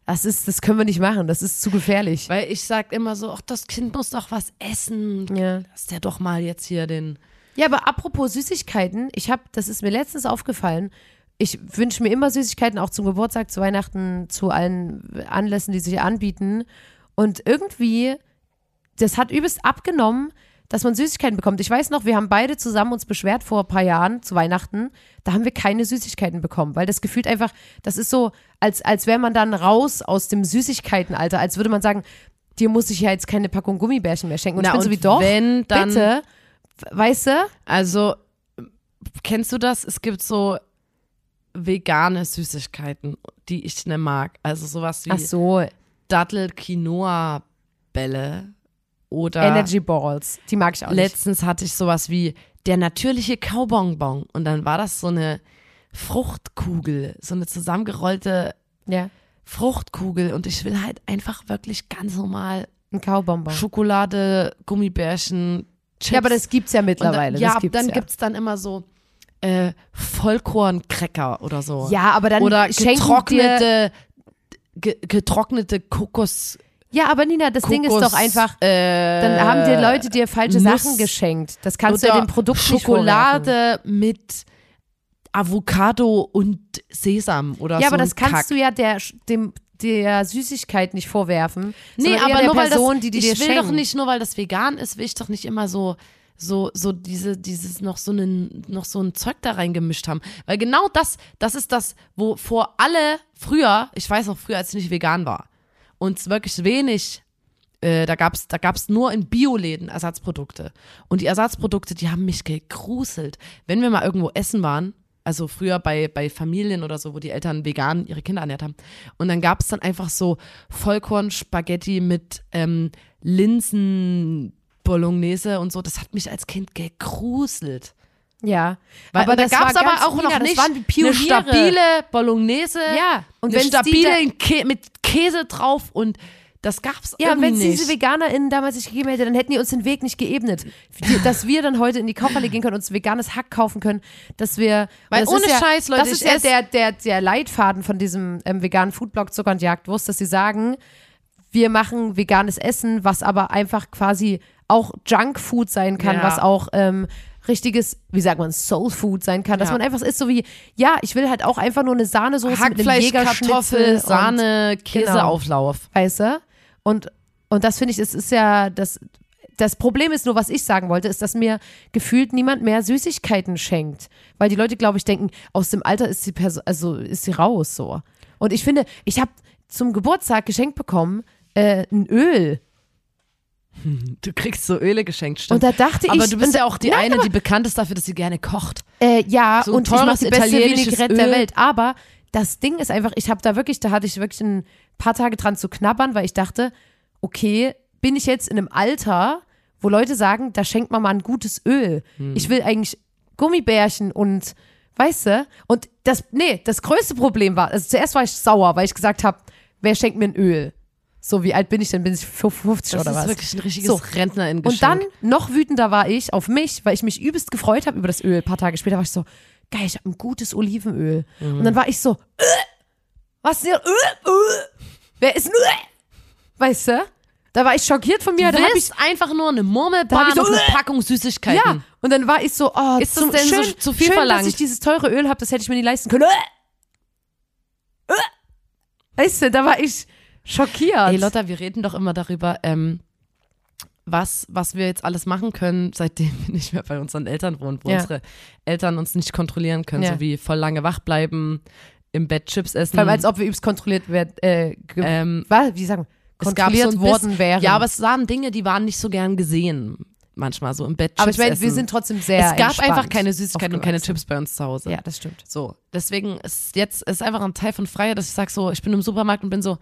Speaker 1: Das ist, das können wir nicht machen. Das ist zu gefährlich.
Speaker 2: Weil ich sag immer so, ach, das Kind muss doch was essen.
Speaker 1: Ja.
Speaker 2: Lass der doch mal jetzt hier den.
Speaker 1: Ja, aber apropos Süßigkeiten, ich habe, das ist mir letztens aufgefallen. Ich wünsche mir immer Süßigkeiten, auch zum Geburtstag, zu Weihnachten, zu allen Anlässen, die sich anbieten. Und irgendwie, das hat übelst abgenommen, dass man Süßigkeiten bekommt. Ich weiß noch, wir haben beide zusammen uns beschwert vor ein paar Jahren zu Weihnachten. Da haben wir keine Süßigkeiten bekommen, weil das gefühlt einfach, das ist so, als, als wäre man dann raus aus dem Süßigkeitenalter, als würde man sagen, dir muss ich ja jetzt keine Packung Gummibärchen mehr schenken. Und
Speaker 2: Na,
Speaker 1: ich bin so
Speaker 2: und
Speaker 1: wie doch,
Speaker 2: wenn, dann-
Speaker 1: bitte, weißt du?
Speaker 2: Also, kennst du das? Es gibt so vegane Süßigkeiten, die ich nicht mag. Also sowas wie
Speaker 1: Ach so,
Speaker 2: Dattel-Quinoa-Bälle oder
Speaker 1: Energy Balls. Die mag ich auch nicht.
Speaker 2: letztens hatte ich sowas wie der natürliche Kaubonbon und dann war das so eine Fruchtkugel, so eine zusammengerollte
Speaker 1: Ja,
Speaker 2: Fruchtkugel und ich will halt einfach wirklich ganz normal
Speaker 1: ein Kaubonbon.
Speaker 2: Schokolade, Gummibärchen, Chips.
Speaker 1: Ja, aber das gibt's ja mittlerweile.
Speaker 2: Dann, ja,
Speaker 1: das gibt's
Speaker 2: dann
Speaker 1: ja.
Speaker 2: gibt's dann immer so äh, Vollkorncracker oder so.
Speaker 1: Ja, aber dann
Speaker 2: oder getrocknete, ge, getrocknete Kokos.
Speaker 1: Ja, aber Nina, das Ding ist
Speaker 2: Kokos,
Speaker 1: doch einfach,
Speaker 2: Äh,
Speaker 1: dann haben dir Leute dir falsche
Speaker 2: Nuss
Speaker 1: Sachen geschenkt. Das kannst du ja dem Produkt.
Speaker 2: Schokolade mit Avocado und Sesam oder
Speaker 1: Ja,
Speaker 2: so.
Speaker 1: aber das kannst
Speaker 2: Kack.
Speaker 1: du ja der, dem, der Süßigkeit nicht vorwerfen.
Speaker 2: Nee, aber nur weil
Speaker 1: Person,
Speaker 2: das,
Speaker 1: die, die
Speaker 2: ich will doch nicht nur, weil das vegan ist, will ich doch nicht immer so so so diese dieses noch so einen noch so ein Zeug da reingemischt haben, weil genau das das ist das, wovor alle früher, ich weiß noch früher, als ich nicht vegan war und wirklich wenig äh, da gab's da gab's nur in Bioläden Ersatzprodukte und die Ersatzprodukte, die haben mich gegruselt. Wenn wir mal irgendwo essen waren, also früher bei, bei Familien oder so, wo die Eltern vegan ihre Kinder ernährt haben. Und dann gab es dann einfach so Vollkorn-Spaghetti mit ähm, Linsen, Bolognese und so. Das hat mich als Kind gegruselt.
Speaker 1: Ja,
Speaker 2: Weil,
Speaker 1: aber
Speaker 2: und da
Speaker 1: das
Speaker 2: gab es aber auch noch
Speaker 1: das
Speaker 2: nicht
Speaker 1: waren die Pioniere.
Speaker 2: eine stabile Bolognese.
Speaker 1: Ja, und
Speaker 2: und eine stabile Kä mit Käse drauf und das gab's
Speaker 1: Ja,
Speaker 2: irgendwie
Speaker 1: wenn es
Speaker 2: nicht.
Speaker 1: diese VeganerInnen damals nicht gegeben hätte, dann hätten die uns den Weg nicht geebnet. Dass wir dann heute in die Kaufhalle gehen können, uns veganes Hack kaufen können, dass wir.
Speaker 2: Weil
Speaker 1: das
Speaker 2: ohne
Speaker 1: ja,
Speaker 2: Scheiß, Leute,
Speaker 1: Das ist ja der, der, der Leitfaden von diesem ähm, veganen Foodblog Zucker und Jagdwurst, dass sie sagen, wir machen veganes Essen, was aber einfach quasi auch Junkfood sein kann,
Speaker 2: Ja.
Speaker 1: was auch ähm, richtiges, wie sagt man, Soul Food sein kann, dass
Speaker 2: Ja.
Speaker 1: man einfach ist so wie, ja, ich will halt auch einfach nur eine Sahnesoße mit einem
Speaker 2: Hackfleisch, Kartoffel, Sahne, Käseauflauf.
Speaker 1: weißt du? Und, und das finde ich, es ist ja, das, das Problem ist nur, was ich sagen wollte, ist, dass mir gefühlt niemand mehr Süßigkeiten schenkt. Weil die Leute, glaube ich, denken, aus dem Alter ist sie, also ist sie raus so. Und ich finde, ich habe zum Geburtstag geschenkt bekommen, äh, ein Öl.
Speaker 2: Du kriegst so Öle geschenkt, stimmt.
Speaker 1: Und da dachte
Speaker 2: aber
Speaker 1: ich,
Speaker 2: du bist ja auch die
Speaker 1: Nein,
Speaker 2: eine, die bekannt ist dafür, dass sie gerne kocht.
Speaker 1: Äh, ja,
Speaker 2: So
Speaker 1: und ich mache die beste Vinaigrette der. Welt. Aber das Ding ist einfach, ich habe da wirklich, da hatte ich wirklich ein paar Tage dran zu knabbern, weil ich dachte, okay, bin ich jetzt in einem Alter, wo Leute sagen, da schenkt man mal ein gutes Öl.
Speaker 2: Hm.
Speaker 1: Ich will eigentlich Gummibärchen und Weißt du? Und das, nee, das größte Problem war, also zuerst war ich sauer, weil ich gesagt habe, wer schenkt mir ein Öl? So, wie alt bin ich denn? Bin ich 50
Speaker 2: Das
Speaker 1: oder
Speaker 2: ist
Speaker 1: was?
Speaker 2: wirklich ein richtiges
Speaker 1: So.
Speaker 2: Rentnerin
Speaker 1: Und dann noch wütender war ich auf mich, weil ich mich übelst gefreut habe über das Öl. Ein paar Tage später war ich so, geil, ich habe ein gutes Olivenöl. Und dann war ich so, äh, was ist denn, äh, äh, wer ist ein äh? Weißt du? Da war ich schockiert von mir.
Speaker 2: Du
Speaker 1: Da hab ich,
Speaker 2: einfach nur eine Murmelbahn
Speaker 1: so,
Speaker 2: und eine
Speaker 1: äh,
Speaker 2: Packung Süßigkeiten.
Speaker 1: ja. Und dann war ich so, oh,
Speaker 2: Ist das
Speaker 1: zum-
Speaker 2: denn so
Speaker 1: schön,
Speaker 2: zu viel
Speaker 1: schön,
Speaker 2: verlangt?
Speaker 1: dass ich dieses teure Öl habe, das hätte ich mir nie leisten können. Äh, äh. Weißt du, da war ich schockiert.
Speaker 2: Ey Lotta, wir reden doch immer darüber, ähm, was, was wir jetzt alles machen können, seitdem wir nicht mehr bei unseren Eltern wohnen, wo
Speaker 1: Ja.
Speaker 2: unsere Eltern uns nicht kontrollieren können,
Speaker 1: Ja.
Speaker 2: so wie voll lange wach bleiben, imEtt Chips essen.
Speaker 1: Vor allem, als ob wir übelst kontrolliert werden, äh,
Speaker 2: ähm,
Speaker 1: was, wie sagen kontrolliert
Speaker 2: so
Speaker 1: worden
Speaker 2: bisschen-
Speaker 1: wären.
Speaker 2: Ja, aber es waren Dinge, die waren nicht so gern gesehen. Manchmal so im Bett Chips
Speaker 1: aber ich meine, wir sind trotzdem sehr
Speaker 2: Es gab einfach keine Süßigkeiten und keine. Chips bei uns zu Hause.
Speaker 1: Ja, das stimmt.
Speaker 2: So, deswegen ist jetzt ist einfach ein Teil von Freiheit, dass ich sage so, ich bin im Supermarkt und bin so,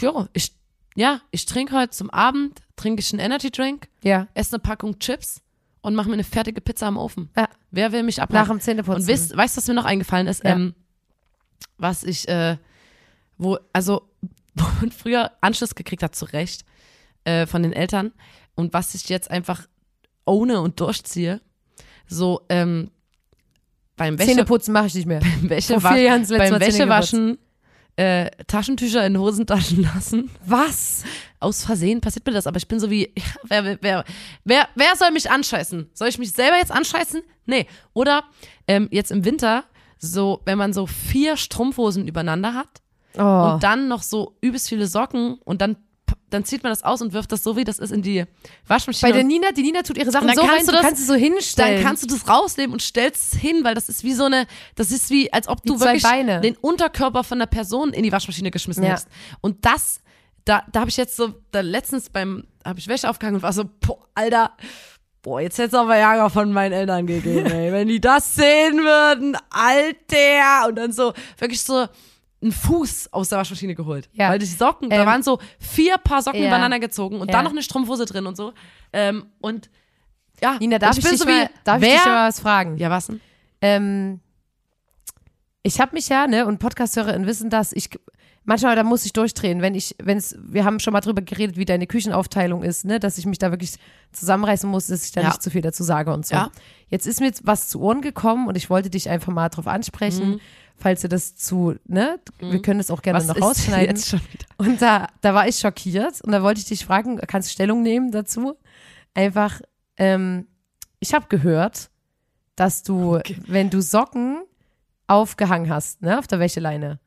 Speaker 2: jo, ich, ja, ich trinke heute zum Abend, trinke ich einen Energy Drink,
Speaker 1: Ja.
Speaker 2: esse eine Packung Chips und mache mir eine fertige Pizza am Ofen.
Speaker 1: Ja.
Speaker 2: Wer will mich
Speaker 1: Nach
Speaker 2: abmachen?
Speaker 1: dem Zähneputzen.
Speaker 2: Und weißt, weißt du, was mir noch eingefallen ist?
Speaker 1: Ja.
Speaker 2: Ähm, was ich, äh, wo, also, wo man früher Anschluss gekriegt hat, zu Recht, äh, von den Eltern und was ich jetzt einfach ohne und durchziehe, so, ähm, beim Wäsche,
Speaker 1: Zähneputzen mache ich nicht mehr.
Speaker 2: Beim
Speaker 1: Mal Zähne
Speaker 2: Wäschewaschen äh, Taschentücher in Hosentaschen lassen.
Speaker 1: Was?
Speaker 2: Aus Versehen passiert mir das, aber ich bin so wie, ja, wer, wer, wer, wer, soll mich anscheißen? Soll ich mich selber jetzt anscheißen? Nee. Oder ähm, jetzt im Winter, so, wenn man so vier Strumpfhosen übereinander hat
Speaker 1: Oh.
Speaker 2: und dann noch so übelst viele Socken und dann, dann zieht man das aus und wirft das so, wie das ist, in die Waschmaschine.
Speaker 1: Bei der Nina, die Nina tut ihre Sachen so
Speaker 2: dann
Speaker 1: rein,
Speaker 2: kannst du das-
Speaker 1: kannst es so hinstellen.
Speaker 2: dann kannst du das rausnehmen und stellst es hin, weil das ist wie so eine, das ist wie, als ob du wirklich
Speaker 1: Beine.
Speaker 2: den Unterkörper von einer Person in die Waschmaschine geschmissen
Speaker 1: Ja.
Speaker 2: hättest. Und das, da, da habe ich jetzt so, da letztens beim, habe ich Wäsche aufgehangen und war so, boah, Alter, boah, jetzt hätte es aber Ärger von meinen Eltern gegeben, ey. Wenn die das sehen würden, Alter. Und dann so, wirklich so, einen Fuß aus der Waschmaschine geholt.
Speaker 1: Ja.
Speaker 2: Weil die Socken, da
Speaker 1: Ähm,
Speaker 2: waren so vier Paar Socken
Speaker 1: ja.
Speaker 2: übereinander gezogen und
Speaker 1: Ja.
Speaker 2: dann noch eine Strumpfhose drin und so. Ähm, und ja,
Speaker 1: Nina, darf ich,
Speaker 2: bin
Speaker 1: dich,
Speaker 2: so
Speaker 1: mal,
Speaker 2: wie,
Speaker 1: darf
Speaker 2: wer,
Speaker 1: ich dich mal was fragen?
Speaker 2: ja, was denn?
Speaker 1: Ähm, ich habe mich ja, ne, und Podcast-HörerInnen wissen das, ich manchmal, da muss ich durchdrehen, wenn ich, wenn es, wir haben schon mal drüber geredet, wie deine Küchenaufteilung ist, ne, dass ich mich da wirklich zusammenreißen muss, dass ich da
Speaker 2: Ja.
Speaker 1: nicht zu viel dazu sage und so.
Speaker 2: Ja.
Speaker 1: Jetzt ist mir jetzt was zu Ohren gekommen und ich wollte dich einfach mal drauf ansprechen,
Speaker 2: Mhm.
Speaker 1: falls du das zu, ne, wir können das auch gerne
Speaker 2: Was
Speaker 1: noch
Speaker 2: ist
Speaker 1: rausschneiden.
Speaker 2: jetzt schon wieder?
Speaker 1: Und da, da war ich schockiert und da wollte ich dich fragen, kannst du Stellung nehmen dazu? Einfach, ähm, ich habe gehört, dass du, wenn du Socken aufgehangen hast, ne, auf der Wäscheleine,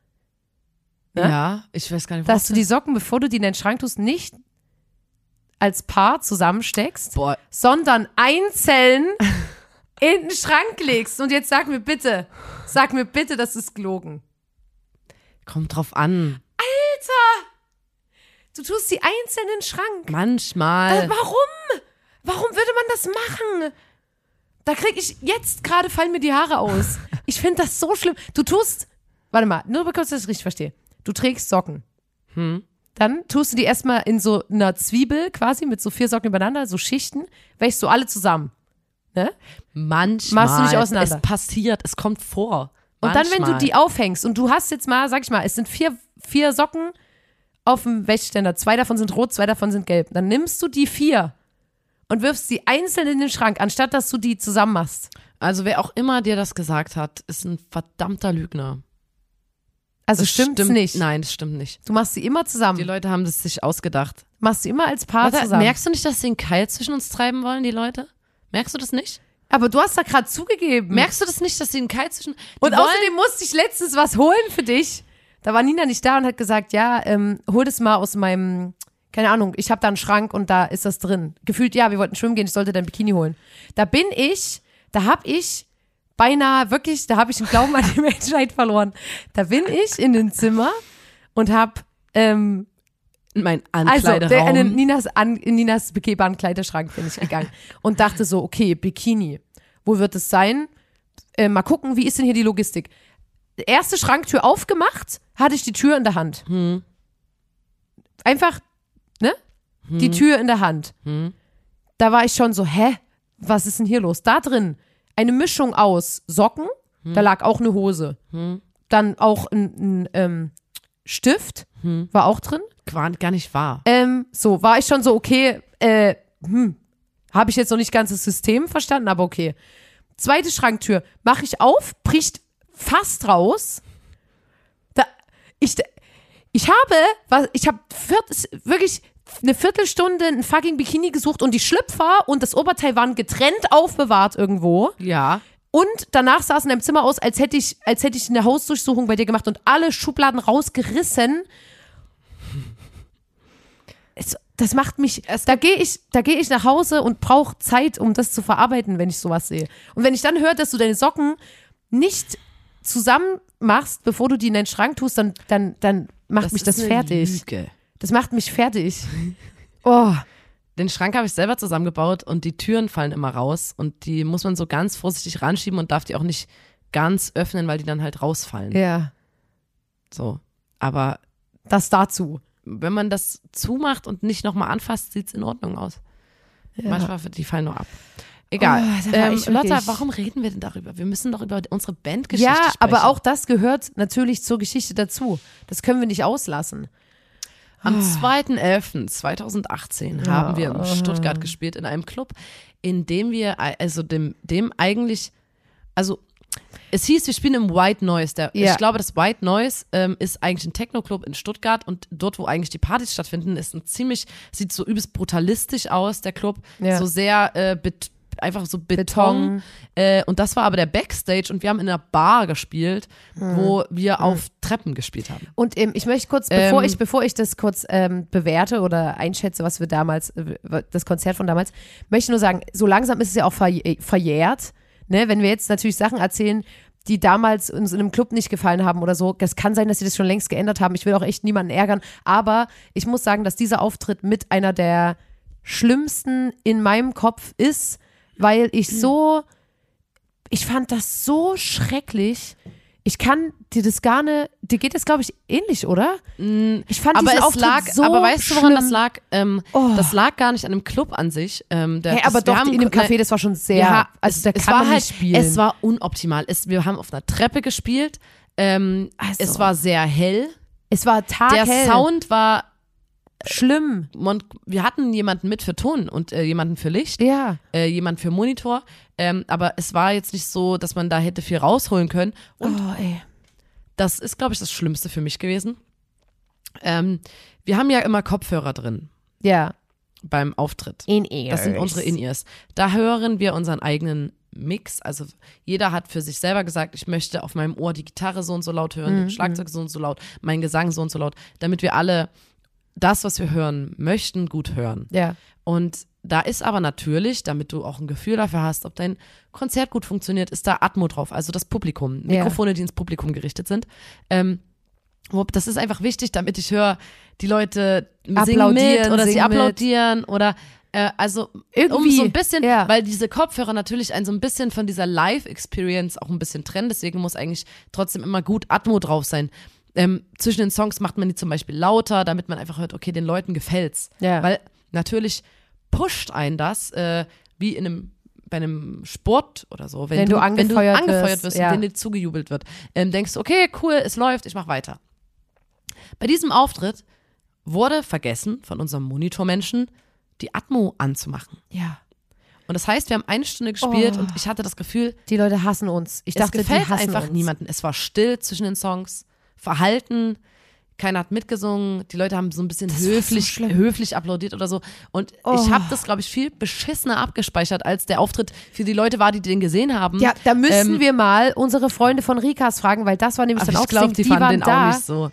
Speaker 1: Ne?
Speaker 2: Ja, ich weiß gar nicht,
Speaker 1: dass du die Socken, bevor du die in den Schrank tust, nicht als Paar zusammensteckst,
Speaker 2: Boah,
Speaker 1: sondern einzeln in den Schrank legst. Und jetzt sag mir bitte, sag mir bitte, das ist gelogen.
Speaker 2: kommt drauf an.
Speaker 1: Du tust die einzeln in den Schrank.
Speaker 2: Manchmal.
Speaker 1: Äh, warum? Warum würde man das machen? Da krieg ich, jetzt gerade fallen mir die Haare aus. Ich finde das so schlimm. Du tust, warte mal, nur kurz, dass ich richtig verstehe. Du trägst Socken.
Speaker 2: Hm.
Speaker 1: Dann tust du die erstmal in so einer Zwiebel quasi mit so vier Socken übereinander, so Schichten, wäschst du alle zusammen. Ne?
Speaker 2: Manchmal.
Speaker 1: Machst du nicht auseinander.
Speaker 2: Es passiert, es kommt vor.
Speaker 1: Und dann, wenn du die aufhängst und du hast jetzt mal, sag ich mal, es sind vier, vier Socken auf dem Wäscheständer, zwei davon sind rot, zwei davon sind gelb, dann nimmst du die vier und wirfst sie einzeln in den Schrank, anstatt dass du die zusammen machst.
Speaker 2: Also wer auch immer dir das gesagt hat, ist ein verdammter Lügner.
Speaker 1: Also
Speaker 2: Das
Speaker 1: stimmt's
Speaker 2: stimmt
Speaker 1: nicht.
Speaker 2: Nein, das stimmt nicht.
Speaker 1: Du machst sie immer zusammen.
Speaker 2: Die Leute haben das sich ausgedacht.
Speaker 1: machst sie immer als Paar
Speaker 2: Warte,
Speaker 1: zusammen.
Speaker 2: merkst du nicht, dass sie einen Keil zwischen uns treiben wollen, die Leute? Merkst du das nicht?
Speaker 1: Aber du hast da gerade zugegeben.
Speaker 2: Merkst du das nicht, dass sie einen Keil zwischen.
Speaker 1: Und
Speaker 2: wollen,
Speaker 1: außerdem musste ich letztens was holen für dich. Da war Nina nicht da und hat gesagt, ja, ähm, hol das mal aus meinem, keine Ahnung, ich habe da einen Schrank und da ist das drin. Gefühlt, ja, wir wollten schwimmen gehen, ich sollte dein Bikini holen. Da bin ich, da hab ich beinahe wirklich, da habe ich den Glauben an die Menschheit verloren. Da bin ich in den Zimmer und hab ähm,
Speaker 2: mein
Speaker 1: also
Speaker 2: Ankleideraum.
Speaker 1: der, in, Ninas an, in Ninas begehbaren Kleiderschrank bin ich gegangen und dachte so, okay, Bikini, wo wird es sein? Äh, mal gucken, wie ist denn hier die Logistik? Erste Schranktür aufgemacht, hatte ich die Tür in der Hand.
Speaker 2: Hm.
Speaker 1: Einfach, ne? Die Tür in der Hand.
Speaker 2: Hm.
Speaker 1: Da war ich schon so, hä? Was ist denn hier los? Da drin eine Mischung aus Socken, Da lag auch eine Hose. Dann auch ein, ein ähm, Stift war auch drin.
Speaker 2: War gar nicht wahr.
Speaker 1: Ähm, so, war ich schon so, okay, äh, hm, habe ich jetzt noch nicht ganz das System verstanden, aber okay. Zweite Schranktür, mache ich auf, bricht fast raus. Da, ich, ich habe, was, ich habe wirklich eine Viertelstunde ein fucking Bikini gesucht und die Schlüpfer und das Oberteil waren getrennt aufbewahrt irgendwo.
Speaker 2: Ja.
Speaker 1: Und danach sah es in deinem Zimmer aus, als hätte ich, als hätte ich eine Hausdurchsuchung bei dir gemacht und alle Schubladen rausgerissen. Es, das macht mich. da gehe ich, da gehe ich nach Hause und brauche Zeit, um das zu verarbeiten, wenn ich sowas sehe. Und wenn ich dann höre, dass du deine Socken nicht zusammen machst, bevor du die in deinen Schrank tust, dann, dann, dann macht
Speaker 2: Das
Speaker 1: mich
Speaker 2: ist
Speaker 1: das
Speaker 2: eine
Speaker 1: fertig.
Speaker 2: Lüge.
Speaker 1: Das macht mich fertig. Oh.
Speaker 2: Den Schrank habe ich selber zusammengebaut und die Türen fallen immer raus und die muss man so ganz vorsichtig ranschieben und darf die auch nicht ganz öffnen, weil die dann halt rausfallen.
Speaker 1: Ja.
Speaker 2: So. Aber
Speaker 1: Das dazu.
Speaker 2: wenn man das zumacht und nicht nochmal anfasst, sieht es in Ordnung aus. Manchmal die fallen nur ab. Egal.
Speaker 1: Oh,
Speaker 2: ähm,
Speaker 1: ich
Speaker 2: Lotta, warum reden wir denn darüber? Wir müssen doch über unsere Bandgeschichte
Speaker 1: Ja,
Speaker 2: sprechen.
Speaker 1: aber auch das gehört natürlich zur Geschichte dazu. Das können wir nicht auslassen.
Speaker 2: Am 2.11.2018 haben wir in Stuttgart gespielt in einem Club, in dem wir, also dem, dem eigentlich, also es hieß, wir spielen im White Noise. Der,
Speaker 1: Ja.
Speaker 2: Ich glaube, das White Noise ähm, ist eigentlich ein Techno-Club in Stuttgart und dort, wo eigentlich die Partys stattfinden, ist ein ziemlich, sieht so übelst brutalistisch aus, der Club.
Speaker 1: Ja.
Speaker 2: So sehr äh, bet einfach so Beton.
Speaker 1: Beton.
Speaker 2: Äh, und das war aber der Backstage und wir haben in einer Bar gespielt,
Speaker 1: Hm.
Speaker 2: wo wir auf Treppen gespielt haben.
Speaker 1: Und ähm, ich möchte kurz, bevor
Speaker 2: Ähm,
Speaker 1: ich, bevor ich das kurz ähm, bewerte oder einschätze, was wir damals, äh, das Konzert von damals, möchte ich nur sagen, so langsam ist es ja auch verj äh, verjährt. Ne? Wenn wir jetzt natürlich Sachen erzählen, die damals uns in einem Club nicht gefallen haben oder so, das kann sein, dass sie das schon längst geändert haben. Ich will auch echt niemanden ärgern. Aber ich muss sagen, dass dieser Auftritt mit einer der schlimmsten in meinem Kopf ist, weil ich so, ich fand das so schrecklich. Ich kann dir das gar nicht, dir geht das, glaube ich, ähnlich, oder? Ich fand
Speaker 2: aber
Speaker 1: diesen
Speaker 2: es
Speaker 1: Auftritt
Speaker 2: lag,
Speaker 1: so
Speaker 2: aber weißt du, woran
Speaker 1: schlimm.
Speaker 2: das lag? Ähm,
Speaker 1: Oh.
Speaker 2: Das lag gar nicht an dem Club an sich. Ähm, der,
Speaker 1: Hey,
Speaker 2: das,
Speaker 1: aber
Speaker 2: wir
Speaker 1: doch,
Speaker 2: haben-
Speaker 1: in dem Café,
Speaker 2: Nein,
Speaker 1: das war schon sehr,
Speaker 2: ja,
Speaker 1: also
Speaker 2: es,
Speaker 1: da
Speaker 2: es
Speaker 1: kann
Speaker 2: war
Speaker 1: man
Speaker 2: halt,
Speaker 1: nicht spielen.
Speaker 2: Es war unoptimal. Es, wir haben auf einer Treppe gespielt. Ähm,
Speaker 1: Also.
Speaker 2: Es war sehr hell.
Speaker 1: es war
Speaker 2: Der
Speaker 1: taghell.
Speaker 2: Sound war.
Speaker 1: Schlimm.
Speaker 2: Mon wir hatten jemanden mit für Ton und äh, jemanden für Licht,
Speaker 1: Ja.
Speaker 2: äh, jemanden für Monitor. Ähm, aber es war jetzt nicht so, dass man da hätte viel rausholen können. Und
Speaker 1: oh, ey.
Speaker 2: das ist, glaube ich, das Schlimmste für mich gewesen. Ähm, wir haben ja immer Kopfhörer drin
Speaker 1: Ja.
Speaker 2: beim Auftritt.
Speaker 1: In-Ears.
Speaker 2: Das sind unsere In-Ears. Da hören wir unseren eigenen Mix. Also jeder hat für sich selber gesagt, ich möchte auf meinem Ohr die Gitarre so und so laut hören,
Speaker 1: Mhm,
Speaker 2: den Schlagzeug so und so laut, meinen Gesang so und so laut, damit wir alle das, was wir hören möchten, gut hören.
Speaker 1: Ja.
Speaker 2: Und da ist aber natürlich, damit du auch ein Gefühl dafür hast, ob dein Konzert gut funktioniert, ist da Atmo drauf, also das Publikum,
Speaker 1: Ja.
Speaker 2: Mikrofone, die ins Publikum gerichtet sind. Ähm, das ist einfach wichtig, damit ich höre, die Leute singen mit
Speaker 1: Applaudieren,
Speaker 2: oder sie
Speaker 1: singen mit.
Speaker 2: applaudieren oder äh, also um
Speaker 1: Irgendwie,
Speaker 2: so ein bisschen,
Speaker 1: ja.
Speaker 2: weil diese Kopfhörer natürlich ein so ein bisschen von dieser Live-Experience auch ein bisschen trennen, deswegen muss eigentlich trotzdem immer gut Atmo drauf sein. Ähm, zwischen den Songs macht man die zum Beispiel lauter, damit man einfach hört, okay, den Leuten gefällt's.
Speaker 1: Ja.
Speaker 2: Weil natürlich pusht einen das, äh, wie in einem bei einem Sport oder so, wenn,
Speaker 1: Wenn du angefeuert
Speaker 2: angefeuert
Speaker 1: wirst,
Speaker 2: wirst
Speaker 1: ja.
Speaker 2: und wenn dir zugejubelt wird, ähm, denkst du, okay, cool, es läuft, ich mach weiter. Bei diesem Auftritt wurde vergessen von unserem Monitormenschen, die Atmo anzumachen.
Speaker 1: Ja.
Speaker 2: Und das heißt, wir haben eine Stunde gespielt
Speaker 1: Oh.
Speaker 2: und ich hatte das Gefühl,
Speaker 1: Die Leute hassen uns. Ich
Speaker 2: es
Speaker 1: dachte,
Speaker 2: gefällt
Speaker 1: die hassen
Speaker 2: einfach
Speaker 1: uns.
Speaker 2: niemanden. Es war still zwischen den Songs, verhalten, keiner hat mitgesungen, die Leute haben so ein bisschen
Speaker 1: war so
Speaker 2: höflich, höflich applaudiert oder so. Und
Speaker 1: Oh.
Speaker 2: ich habe das, glaube ich, viel beschissener abgespeichert, als der Auftritt für die Leute war, die den gesehen haben.
Speaker 1: Ja, da müssen
Speaker 2: Ähm,
Speaker 1: wir mal unsere Freunde von Rikas fragen, weil das war nämlich
Speaker 2: aber
Speaker 1: dann auch
Speaker 2: ich glaube,
Speaker 1: das
Speaker 2: die,
Speaker 1: Ding,
Speaker 2: fanden
Speaker 1: waren
Speaker 2: den
Speaker 1: da.
Speaker 2: auch nicht so.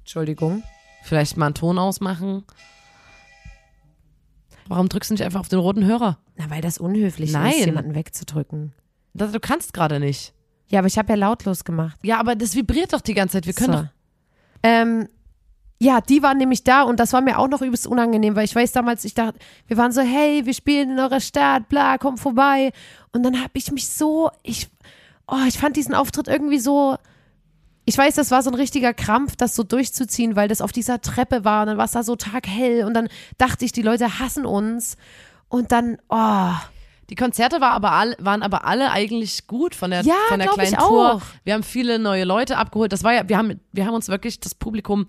Speaker 1: Entschuldigung.
Speaker 2: Vielleicht mal einen Ton ausmachen. Warum drückst du nicht einfach auf den roten Hörer?
Speaker 1: Na, weil das unhöflich
Speaker 2: Nein.
Speaker 1: ist, jemanden wegzudrücken.
Speaker 2: Das, du kannst gerade nicht.
Speaker 1: Ja, aber ich habe ja lautlos gemacht.
Speaker 2: Ja, aber das vibriert doch die ganze Zeit. Wir können
Speaker 1: So.
Speaker 2: doch.
Speaker 1: Ähm, ja, die waren nämlich da und das war mir auch noch übelst unangenehm, weil ich weiß damals, ich dachte, wir waren so, hey, wir spielen in eurer Stadt, bla, komm vorbei. Und dann habe ich mich so, ich, oh, ich fand diesen Auftritt irgendwie so, ich weiß, das war so ein richtiger Krampf, das so durchzuziehen, weil das auf dieser Treppe war und dann war es da so taghell und dann dachte ich, die Leute hassen uns und dann, oh,
Speaker 2: Die Konzerte war aber all, waren aber alle eigentlich gut von der,
Speaker 1: Ja,
Speaker 2: von der kleinen Tour.
Speaker 1: auch.
Speaker 2: Wir haben viele neue Leute abgeholt. Das war ja, wir haben, wir haben uns wirklich, das Publikum,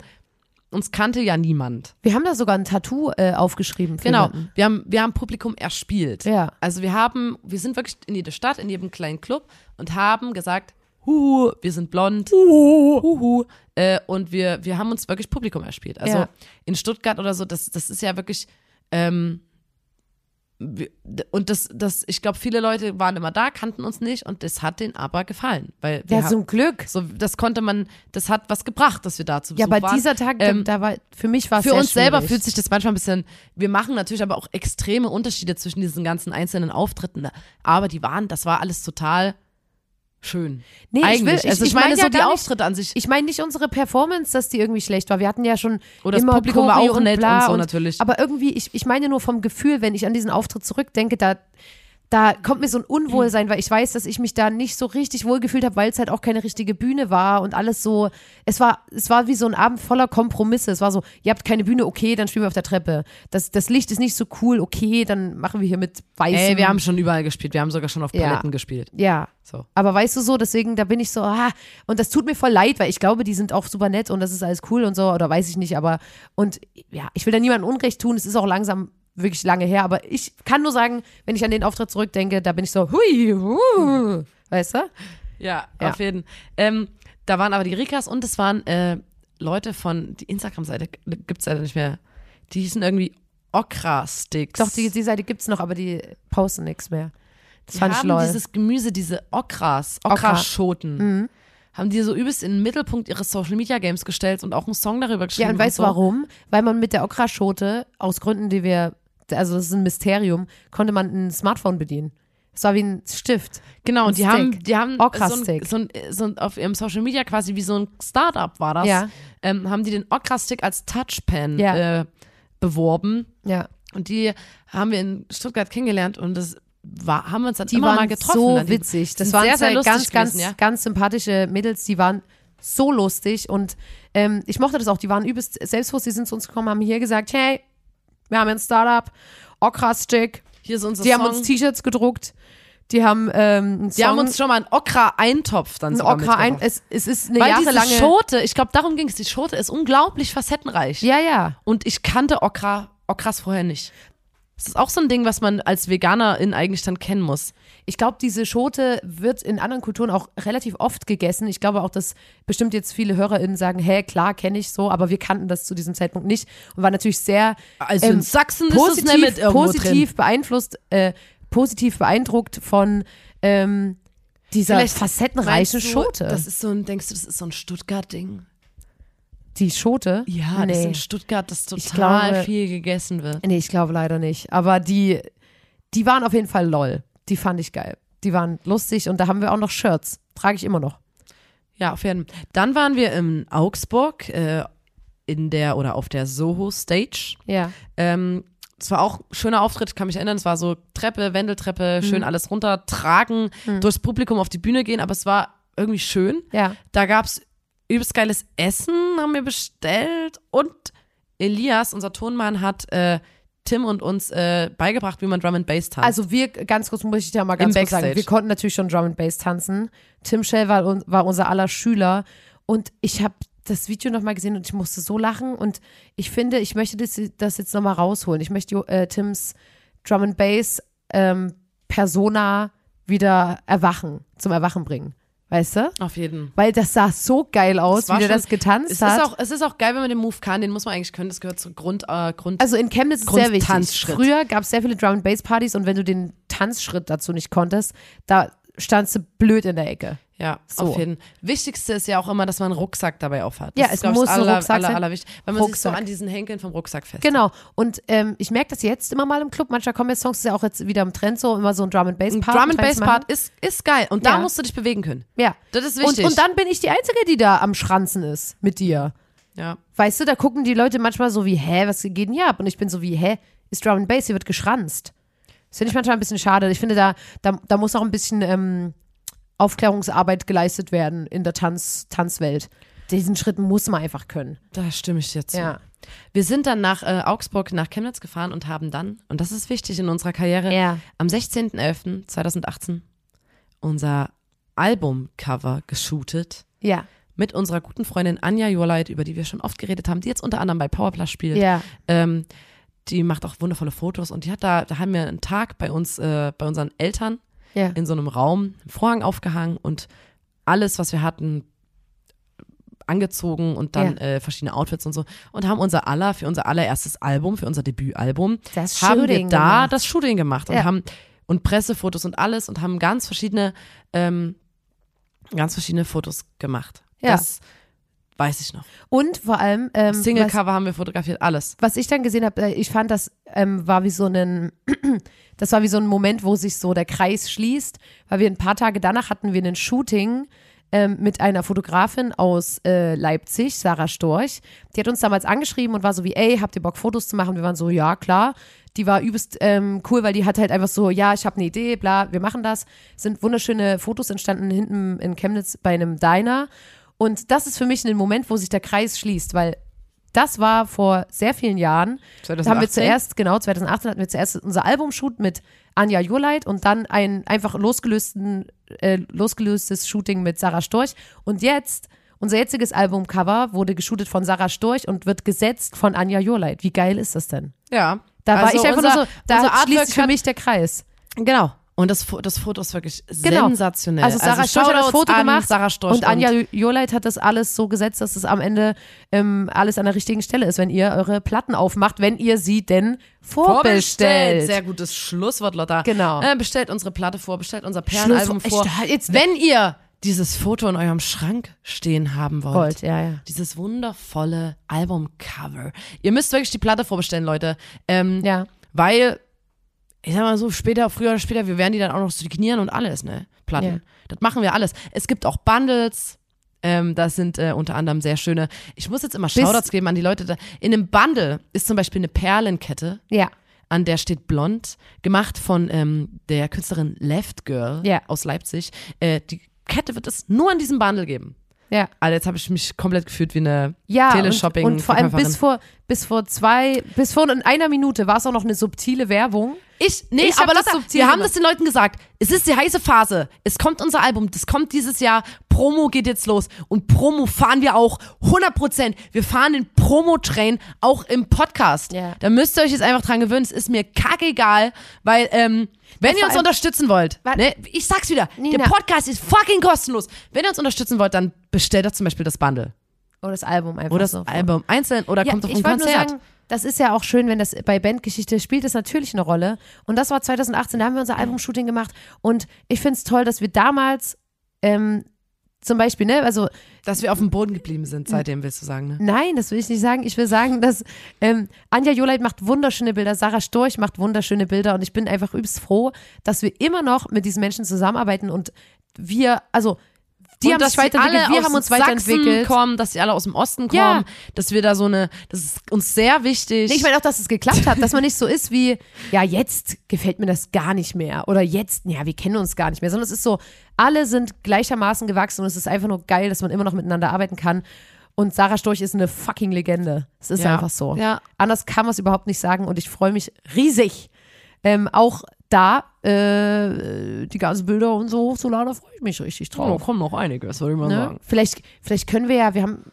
Speaker 2: uns kannte ja niemand.
Speaker 1: Wir haben da sogar ein Tattoo äh, aufgeschrieben.
Speaker 2: Genau.
Speaker 1: jemanden.
Speaker 2: Wir haben, wir haben Publikum erspielt.
Speaker 1: Ja.
Speaker 2: Also wir haben, wir sind wirklich in jede Stadt, in jedem kleinen Club und haben gesagt, huhu, wir sind blond, huhu, äh, und wir, wir haben uns wirklich Publikum erspielt. Also
Speaker 1: Ja.
Speaker 2: in Stuttgart oder so, das, das ist ja wirklich, ähm, und das, das, ich glaube, viele Leute waren immer da, kannten uns nicht und das hat denen aber gefallen, weil wir
Speaker 1: Ja,
Speaker 2: haben,
Speaker 1: zum Glück.
Speaker 2: so, das konnte man, das hat was gebracht, dass wir da zu
Speaker 1: Ja,
Speaker 2: Besuch
Speaker 1: aber
Speaker 2: waren.
Speaker 1: dieser Tag,
Speaker 2: Ähm,
Speaker 1: da, war, für mich war es
Speaker 2: für uns selber
Speaker 1: schwierig.
Speaker 2: fühlt sich das manchmal ein bisschen, wir machen natürlich aber auch extreme Unterschiede zwischen diesen ganzen einzelnen Auftritten, aber die waren, das war alles total schön.
Speaker 1: Nee, ich
Speaker 2: Eigentlich.
Speaker 1: will- ich-
Speaker 2: also ich,
Speaker 1: ich
Speaker 2: meine
Speaker 1: mein
Speaker 2: so
Speaker 1: ja
Speaker 2: die
Speaker 1: gar nicht-
Speaker 2: Auftritte an sich.
Speaker 1: Ich meine nicht unsere Performance, dass die irgendwie schlecht war. Wir hatten ja schon
Speaker 2: das
Speaker 1: immer
Speaker 2: Publikum war auch nett und so natürlich.
Speaker 1: Aber irgendwie, ich, ich meine nur vom Gefühl, wenn ich an diesen Auftritt zurückdenke, da, da kommt mir so ein Unwohlsein, weil ich weiß, dass ich mich da nicht so richtig wohlgefühlt habe, weil es halt auch keine richtige Bühne war und alles so. Es war, es war wie so ein Abend voller Kompromisse. Es war so, ihr habt keine Bühne, okay, dann spielen wir auf der Treppe. Das, das Licht ist nicht so cool, okay, dann machen wir hier mit weißem.
Speaker 2: Ey, wir haben schon überall gespielt, wir haben sogar schon auf
Speaker 1: Ja.
Speaker 2: Paletten gespielt.
Speaker 1: Ja.
Speaker 2: So.
Speaker 1: Aber weißt du so, deswegen, da bin ich so, ah, und das tut mir voll leid, weil ich glaube, die sind auch super nett und das ist alles cool und so, oder weiß ich nicht, aber, und ja, ich will da niemandem Unrecht tun, es ist auch langsam wirklich lange her, aber ich kann nur sagen, wenn ich an den Auftritt zurückdenke, da bin ich so, hui, hu, weißt du?
Speaker 2: Ja,
Speaker 1: Ja.
Speaker 2: auf jeden. Ähm, da waren aber die Rikas und es waren äh, Leute von, die Instagram-Seite gibt es leider nicht mehr. Die hießen irgendwie Okra-Sticks.
Speaker 1: Doch, die, die Seite gibt's noch, aber die posten nichts mehr. Das
Speaker 2: Die
Speaker 1: fand ich
Speaker 2: haben
Speaker 1: lol.
Speaker 2: dieses Gemüse, diese Okras,
Speaker 1: Okra.
Speaker 2: Okraschoten,
Speaker 1: Mhm.
Speaker 2: haben die so übelst in den Mittelpunkt ihres Social Media Games gestellt und auch einen Song darüber geschrieben.
Speaker 1: Ja, und weißt du
Speaker 2: so.
Speaker 1: warum? Weil man mit der Okraschote, aus Gründen, die wir, also das ist ein Mysterium, konnte man ein Smartphone bedienen. Es war wie ein Stift.
Speaker 2: Genau,
Speaker 1: Ein
Speaker 2: und die haben, die haben so, ein, so, ein, so ein, auf ihrem Social Media quasi wie so ein Startup war das,
Speaker 1: Ja.
Speaker 2: ähm, haben die den Okra-Stick als Touchpen
Speaker 1: Ja.
Speaker 2: äh, beworben.
Speaker 1: Ja.
Speaker 2: Und die haben wir in Stuttgart kennengelernt und das war, haben wir uns dann
Speaker 1: Die
Speaker 2: immer
Speaker 1: waren
Speaker 2: mal getroffen.
Speaker 1: so.
Speaker 2: Die
Speaker 1: witzig. Das waren
Speaker 2: sehr, sehr lustig
Speaker 1: ganz, ganz,
Speaker 2: gewesen, ja.
Speaker 1: ganz sympathische Mädels. Die waren so lustig und ähm, ich mochte das auch. Die waren übelst selbstbewusst. Die sind zu uns gekommen, haben hier gesagt, hey, wir haben ein Startup, Okra-Stick.
Speaker 2: Hier ist unser
Speaker 1: Die
Speaker 2: Song.
Speaker 1: haben uns T-Shirts gedruckt. Die haben ähm,
Speaker 2: die haben uns schon mal einen Okra-Eintopf dann
Speaker 1: einen
Speaker 2: sogar
Speaker 1: Okra ein.
Speaker 2: mitgebracht.
Speaker 1: Es, es ist eine
Speaker 2: Weil diese
Speaker 1: jahrelange.
Speaker 2: Schote, ich glaube, darum ging es. Die Schote ist unglaublich facettenreich.
Speaker 1: ja, ja.
Speaker 2: Und ich kannte Okra, Okras vorher nicht. Das ist auch so ein Ding, was man als Veganerin eigentlich dann kennen muss.
Speaker 1: Ich glaube, diese Schote wird in anderen Kulturen auch relativ oft gegessen. Ich glaube auch, dass bestimmt jetzt viele HörerInnen sagen, hä, klar, kenne ich so, aber wir kannten das zu diesem Zeitpunkt nicht und war natürlich sehr
Speaker 2: Also
Speaker 1: ähm,
Speaker 2: in Sachsen
Speaker 1: positiv,
Speaker 2: ist es
Speaker 1: positiv beeinflusst, äh, positiv beeindruckt von ähm, dieser
Speaker 2: Vielleicht
Speaker 1: facettenreichen
Speaker 2: du,
Speaker 1: Schote.
Speaker 2: Das ist so ein, denkst du, das ist so ein Stuttgart-Ding?
Speaker 1: die Schote?
Speaker 2: Ja, das ist
Speaker 1: nee.
Speaker 2: in Stuttgart, das total
Speaker 1: glaube-
Speaker 2: viel gegessen wird.
Speaker 1: Nee, ich glaube leider nicht. Aber die, die waren auf jeden Fall lol. Die fand ich geil. Die waren lustig und da haben wir auch noch Shirts. Trage ich immer noch.
Speaker 2: Ja, auf jeden Fall. Dann waren wir in Augsburg äh, in der oder auf der Soho Stage.
Speaker 1: Ja.
Speaker 2: Ähm, es war auch ein schöner Auftritt, kann mich erinnern. Es war so Treppe, Wendeltreppe, schön alles runter, tragen, durchs Publikum auf die Bühne gehen, aber es war irgendwie schön.
Speaker 1: Ja.
Speaker 2: Da gab es übelst geiles Essen, haben wir bestellt und Elias, unser Tonmann, hat äh, Tim und uns äh, beigebracht, wie man Drum and Bass tanzt.
Speaker 1: Also wir, ganz kurz muss ich da mal ganz
Speaker 2: Im
Speaker 1: kurz sagen, wir konnten natürlich schon Drum and Bass tanzen. Tim Shell war, war unser aller Schüler und ich habe das Video nochmal gesehen und ich musste so lachen und ich finde, ich möchte das, das jetzt nochmal rausholen. Ich möchte äh, Tims Drum and Bass ähm, Persona wieder erwachen, zum Erwachen bringen. Weißt du?
Speaker 2: auf jeden.
Speaker 1: Weil das sah so geil aus, wie der das getanzt
Speaker 2: Es
Speaker 1: hat.
Speaker 2: ist, auch, es ist auch geil, wenn man den Move kann, den muss man eigentlich können, das gehört zur Grund, äh, Grund
Speaker 1: Also in Chemnitz ist es sehr wichtig. Früher gab es sehr viele Drum and Bass Partys und wenn du den Tanzschritt dazu nicht konntest, da standst du blöd in der Ecke.
Speaker 2: Ja,
Speaker 1: So.
Speaker 2: auf jeden Wichtigste ist ja auch immer, dass man einen Rucksack dabei aufhat. Das
Speaker 1: Ja,
Speaker 2: ist,
Speaker 1: es
Speaker 2: ich,
Speaker 1: muss ein
Speaker 2: aller,
Speaker 1: Rucksack
Speaker 2: aller,
Speaker 1: sein.
Speaker 2: aller wichtig, weil man sich
Speaker 1: Rucksack.
Speaker 2: so an diesen Henkeln vom Rucksack fest.
Speaker 1: Genau. Und ähm, ich merke das jetzt immer mal im Club. Manchmal kommen jetzt Songs, das ist ja auch jetzt wieder im Trend so, immer so ein Drum and Bass
Speaker 2: Ein
Speaker 1: Part.
Speaker 2: Drum and Bass. Part ist, ist geil und da
Speaker 1: Ja.
Speaker 2: musst du dich bewegen können.
Speaker 1: Ja.
Speaker 2: Das ist
Speaker 1: Und,
Speaker 2: wichtig.
Speaker 1: und dann bin ich die Einzige, die da am Schranzen ist mit dir.
Speaker 2: ja.
Speaker 1: Weißt du, da gucken die Leute manchmal so wie, hä, was geht denn hier ab? Und ich bin so wie, hä, ist Drum and Bass, hier wird geschranzt. Das finde ich manchmal ein bisschen schade. Ich finde, da, da, da muss auch ein bisschen ähm, Aufklärungsarbeit geleistet werden in der Tanz, Tanzwelt. Diesen Schritt muss man einfach können.
Speaker 2: Da stimme ich dir zu.
Speaker 1: Ja.
Speaker 2: Wir sind dann nach äh, Augsburg, nach Chemnitz gefahren und haben dann, und das ist wichtig in unserer Karriere,
Speaker 1: Ja.
Speaker 2: am 16.11.2018 unser Albumcover geshootet
Speaker 1: Ja.
Speaker 2: mit unserer guten Freundin Anja Jurleit, über die wir schon oft geredet haben, die jetzt unter anderem bei Powerplus spielt.
Speaker 1: Ja.
Speaker 2: Ähm, die macht auch wundervolle Fotos und die hat da, da haben wir einen Tag bei uns, äh, bei unseren Eltern
Speaker 1: Ja.
Speaker 2: in so einem Raum, einen Vorhang aufgehangen und alles, was wir hatten, angezogen und dann
Speaker 1: Ja.
Speaker 2: äh, verschiedene Outfits und so und haben unser aller für unser allererstes Album, für unser Debütalbum,
Speaker 1: Das
Speaker 2: haben wir
Speaker 1: Shooting
Speaker 2: da
Speaker 1: gemacht.
Speaker 2: das Shooting gemacht und
Speaker 1: Ja.
Speaker 2: haben und Pressefotos und alles und haben ganz verschiedene ähm, ganz verschiedene Fotos gemacht.
Speaker 1: Ja.
Speaker 2: Das weiß ich noch.
Speaker 1: Und vor allem, ähm,
Speaker 2: Singlecover haben wir fotografiert, alles.
Speaker 1: was ich dann gesehen habe, äh, ich fand, das ähm, war wie so ein, das war wie so ein Moment, wo sich so der Kreis schließt, weil wir ein paar Tage danach hatten wir ein Shooting ähm, mit einer Fotografin aus äh, Leipzig, Sarah Storch. Die hat uns damals angeschrieben und war so wie, ey, habt ihr Bock, Fotos zu machen? Wir waren so, ja, klar. Die war übelst ähm, cool, weil die hat halt einfach so, ja, ich habe eine Idee, bla, wir machen das. Sind wunderschöne Fotos entstanden hinten in Chemnitz bei einem Diner. Und das ist für mich ein Moment, wo sich der Kreis schließt, weil das war vor sehr vielen Jahren. Da haben wir
Speaker 2: 2018?
Speaker 1: zuerst, genau, 2018 hatten wir zuerst unser Albumshoot mit Anja Jurleit und dann ein einfach losgelösten, äh, losgelöstes Shooting mit Sarah Storch. Und jetzt, unser jetziges Albumcover wurde geshootet von Sarah Storch und wird gesetzt von Anja Jurleit. Wie geil ist das denn?
Speaker 2: Ja.
Speaker 1: Da war
Speaker 2: Also
Speaker 1: ich einfach
Speaker 2: unser,
Speaker 1: nur so, da
Speaker 2: unser
Speaker 1: schließt sich für mich der Kreis.
Speaker 2: Genau. Und das, das Foto ist wirklich
Speaker 1: Genau.
Speaker 2: sensationell.
Speaker 1: Also Sarah Storch hat das Foto gemacht
Speaker 2: Sarah Storch
Speaker 1: und Anja Joleit hat das alles so gesetzt, dass es am Ende ähm, alles an der richtigen Stelle ist, wenn ihr eure Platten aufmacht, wenn ihr sie denn vorbestellt.
Speaker 2: Sehr gutes Schlusswort, Lotta.
Speaker 1: Genau.
Speaker 2: Äh, bestellt unsere Platte vor, bestellt unser Perlenalbum vor.
Speaker 1: Ich- jetzt-
Speaker 2: Wenn ihr dieses Foto in eurem Schrank stehen haben wollt.
Speaker 1: Wollt, ja, ja.
Speaker 2: Dieses wundervolle Albumcover. Ihr müsst wirklich die Platte vorbestellen, Leute. Ähm,
Speaker 1: Ja.
Speaker 2: Weil, ich sag mal so, später, früher oder später, wir werden die dann auch noch signieren und alles, ne? Platten.
Speaker 1: Ja.
Speaker 2: Das machen wir alles. Es gibt auch Bundles. Ähm, das sind äh, unter anderem sehr schöne. Ich muss jetzt immer Shoutouts geben an die Leute. Da. In einem Bundle ist zum Beispiel eine Perlenkette,
Speaker 1: Ja.
Speaker 2: an der steht blond, gemacht von ähm, der Künstlerin Left Girl
Speaker 1: Ja.
Speaker 2: aus Leipzig. Äh, die Kette wird es nur an diesem Bundle geben.
Speaker 1: Ja.
Speaker 2: Also jetzt habe ich mich komplett gefühlt wie eine
Speaker 1: Ja,
Speaker 2: Teleshopping.
Speaker 1: und, und vor allem bis vor, bis vor zwei, bis vor in einer Minute war es auch noch eine subtile Werbung.
Speaker 2: Ich, nee,
Speaker 1: Ich
Speaker 2: aber
Speaker 1: das subtil
Speaker 2: wir haben das den Leuten gesagt. Es ist die heiße Phase. Es kommt unser Album. Das kommt dieses Jahr. Promo geht jetzt los. Und Promo fahren wir auch 100 Prozent. Wir fahren den Promo-Train auch im Podcast.
Speaker 1: Ja.
Speaker 2: Da müsst ihr euch jetzt einfach dran gewöhnen. Es ist mir kackegal, weil, ähm, wenn ihr uns unterstützen wollt, ne, ich sag's wieder,
Speaker 1: Nina.
Speaker 2: der Podcast ist fucking kostenlos. Wenn ihr uns unterstützen wollt, dann bestellt doch zum Beispiel das Bundle.
Speaker 1: Oder das Album einfach
Speaker 2: Oder das
Speaker 1: so.
Speaker 2: Album einzeln oder
Speaker 1: Ja,
Speaker 2: kommt auf ein Konzert.
Speaker 1: sagen, das ist ja auch schön, wenn das bei Bandgeschichte spielt, es natürlich eine Rolle. Und das war 2018, da haben wir unser Albumshooting gemacht. Und ich finde es toll, dass wir damals ähm, zum Beispiel, ne, also
Speaker 2: Dass wir auf dem Boden geblieben sind, seitdem willst du sagen, ne?
Speaker 1: Nein, das will ich nicht sagen. Ich will sagen, dass ähm, Anja Joleit macht wunderschöne Bilder, Sarah Storch macht wunderschöne Bilder und ich bin einfach übelst froh, dass wir immer noch mit diesen Menschen zusammenarbeiten und wir, also die haben
Speaker 2: dass
Speaker 1: sich
Speaker 2: alle
Speaker 1: wir haben uns
Speaker 2: Sachsen
Speaker 1: weiterentwickelt.
Speaker 2: kommen, dass sie alle aus dem Osten kommen,
Speaker 1: Ja.
Speaker 2: dass wir da so eine, das ist uns sehr wichtig.
Speaker 1: Nee, ich meine auch, dass es geklappt hat, dass man nicht so ist wie, ja, jetzt gefällt mir das gar nicht mehr oder jetzt, ja, wir kennen uns gar nicht mehr, sondern es ist so, alle sind gleichermaßen gewachsen und es ist einfach nur geil, dass man immer noch miteinander arbeiten kann. Und Sarah Storch ist eine fucking Legende. Es ist
Speaker 2: Ja.
Speaker 1: einfach so.
Speaker 2: Ja.
Speaker 1: Anders kann man es überhaupt nicht sagen und ich freue mich riesig, ähm, auch da äh, die ganzen Bilder und so hochzuladen, da freue ich mich richtig
Speaker 2: oh,
Speaker 1: drauf.
Speaker 2: kommen noch einiges, würde ich mal
Speaker 1: Ne? Vielleicht, vielleicht können wir ja, wir haben,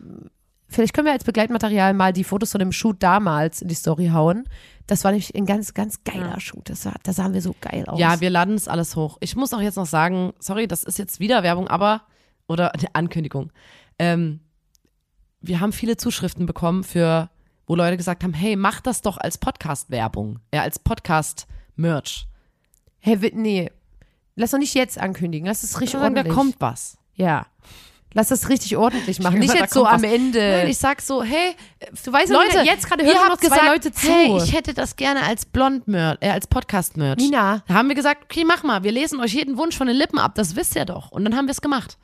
Speaker 1: vielleicht können wir als Begleitmaterial mal die Fotos von dem Shoot damals in die Story hauen. Das war nämlich ein ganz, ganz geiler Shoot. Das war, da sahen wir so geil aus.
Speaker 2: Ja, wir laden es alles hoch. Ich muss auch jetzt noch sagen, sorry, das ist jetzt wieder Werbung, aber, oder eine Ankündigung. Ähm, wir haben viele Zuschriften bekommen für, wo Leute gesagt haben, hey, mach das doch als Podcast-Werbung, ja, als Podcast-Merch.
Speaker 1: Hey, wi- nee. Lass doch nicht jetzt ankündigen. Lass es richtig
Speaker 2: Da
Speaker 1: ordentlich.
Speaker 2: kommt was.
Speaker 1: Ja. Lass das richtig ordentlich machen. Nicht jetzt
Speaker 2: da
Speaker 1: so am
Speaker 2: was.
Speaker 1: Ende.
Speaker 2: Nein, ich sag so, hey,
Speaker 1: du weißt
Speaker 2: Leute,
Speaker 1: Leute, jetzt gerade hören noch zwei
Speaker 2: gesagt,
Speaker 1: Leute zu.
Speaker 2: hey, ich hätte das gerne als Blond-Merch, äh, als Podcast-Merch.
Speaker 1: Nina.
Speaker 2: Da haben wir gesagt, okay, mach mal, wir lesen euch jeden Wunsch von den Lippen ab, das wisst ihr doch. Und dann haben wir es gemacht.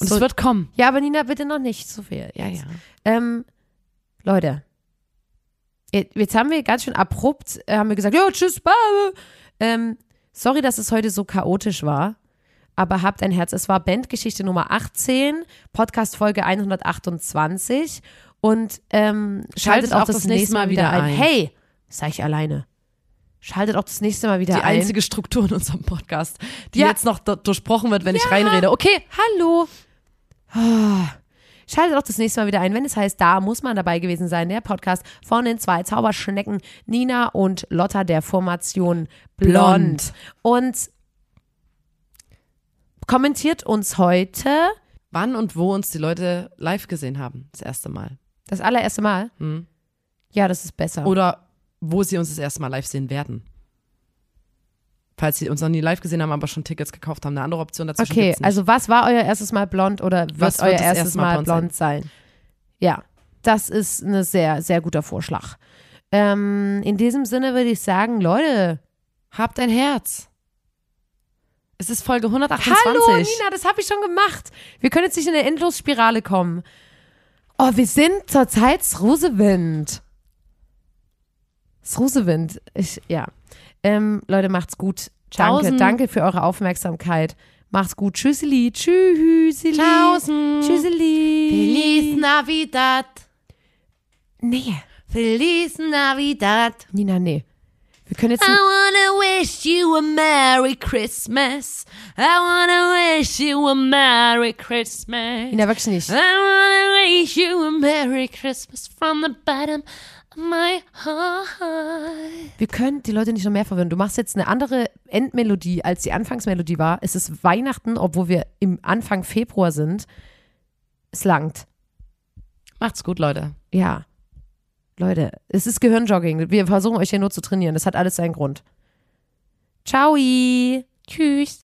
Speaker 2: Und
Speaker 1: So-
Speaker 2: es wird kommen.
Speaker 1: ja, aber Nina, bitte noch nicht so viel.
Speaker 2: Ja, ja.
Speaker 1: Ähm, Leute, jetzt jetzt haben wir ganz schön abrupt, äh, haben wir gesagt, ja, tschüss, bye. Ähm, sorry, dass es heute so chaotisch war, aber habt ein Herz. Es war Bandgeschichte Nummer 18, Podcast Folge 128 Und ähm, schaltet, auch das, nächste Mal wieder ein. Hey, sag ich alleine. Schaltet auch das nächste Mal wieder
Speaker 2: Die
Speaker 1: ein.
Speaker 2: einzige Struktur in unserem Podcast, die
Speaker 1: Ja.
Speaker 2: jetzt noch durchbrochen wird, wenn ich reinrede. Okay,
Speaker 1: Hallo. Ah. Schaltet auch das nächste Mal wieder ein, wenn es heißt, da muss man dabei gewesen sein. Der Podcast von den zwei Zauberschnecken, Nina und Lotta der Formation Blond.
Speaker 2: Blond.
Speaker 1: Und kommentiert uns heute
Speaker 2: wann und wo uns die Leute live gesehen haben, das erste Mal.
Speaker 1: das allererste Mal.
Speaker 2: Hm.
Speaker 1: Ja, das ist besser.
Speaker 2: Oder wo sie uns das erste Mal live sehen werden. Falls sie uns noch nie live gesehen haben, aber schon Tickets gekauft haben. Eine andere Option dazwischen
Speaker 1: Okay, also was war euer erstes Mal blond oder wird
Speaker 2: Was wird
Speaker 1: euer erstes
Speaker 2: erste Mal
Speaker 1: Mal
Speaker 2: blond
Speaker 1: blond sein? Ja, das ist ein sehr, sehr guter Vorschlag. Ähm, in diesem Sinne würde ich sagen, Leute,
Speaker 2: Habt ein Herz. Es ist Folge 128.
Speaker 1: hallo Nina, das habe ich schon gemacht. Wir können jetzt nicht in eine Endlosspirale kommen. Oh, wir sind zurzeit Rosewind. Rosewind. Ich, ja. Ähm, Leute, macht's gut. Danke,
Speaker 2: Tschaußen.
Speaker 1: danke für eure Aufmerksamkeit. Macht's gut. Tschüsseli. Tschüsseli.
Speaker 2: Tschaußen.
Speaker 1: Tschüsseli.
Speaker 2: Feliz Navidad.
Speaker 1: Nee.
Speaker 2: Feliz Navidad.
Speaker 1: Nina, nee. Wir können jetzt.
Speaker 2: I wanna wish you a Merry Christmas. I wanna wish you a Merry Christmas.
Speaker 1: Nina, wirklich nicht.
Speaker 2: I wanna wish you a Merry Christmas from the bottom my heart.
Speaker 1: Wir können die Leute nicht noch mehr verwirren. Du machst jetzt eine andere Endmelodie, als die Anfangsmelodie war. Es ist Weihnachten, obwohl wir im Anfang Februar sind. Es langt.
Speaker 2: Macht's gut, Leute.
Speaker 1: Ja. Leute, es ist Gehirnjogging. Wir versuchen euch hier nur zu trainieren. Das hat alles seinen Grund. Ciao.
Speaker 2: Tschüss.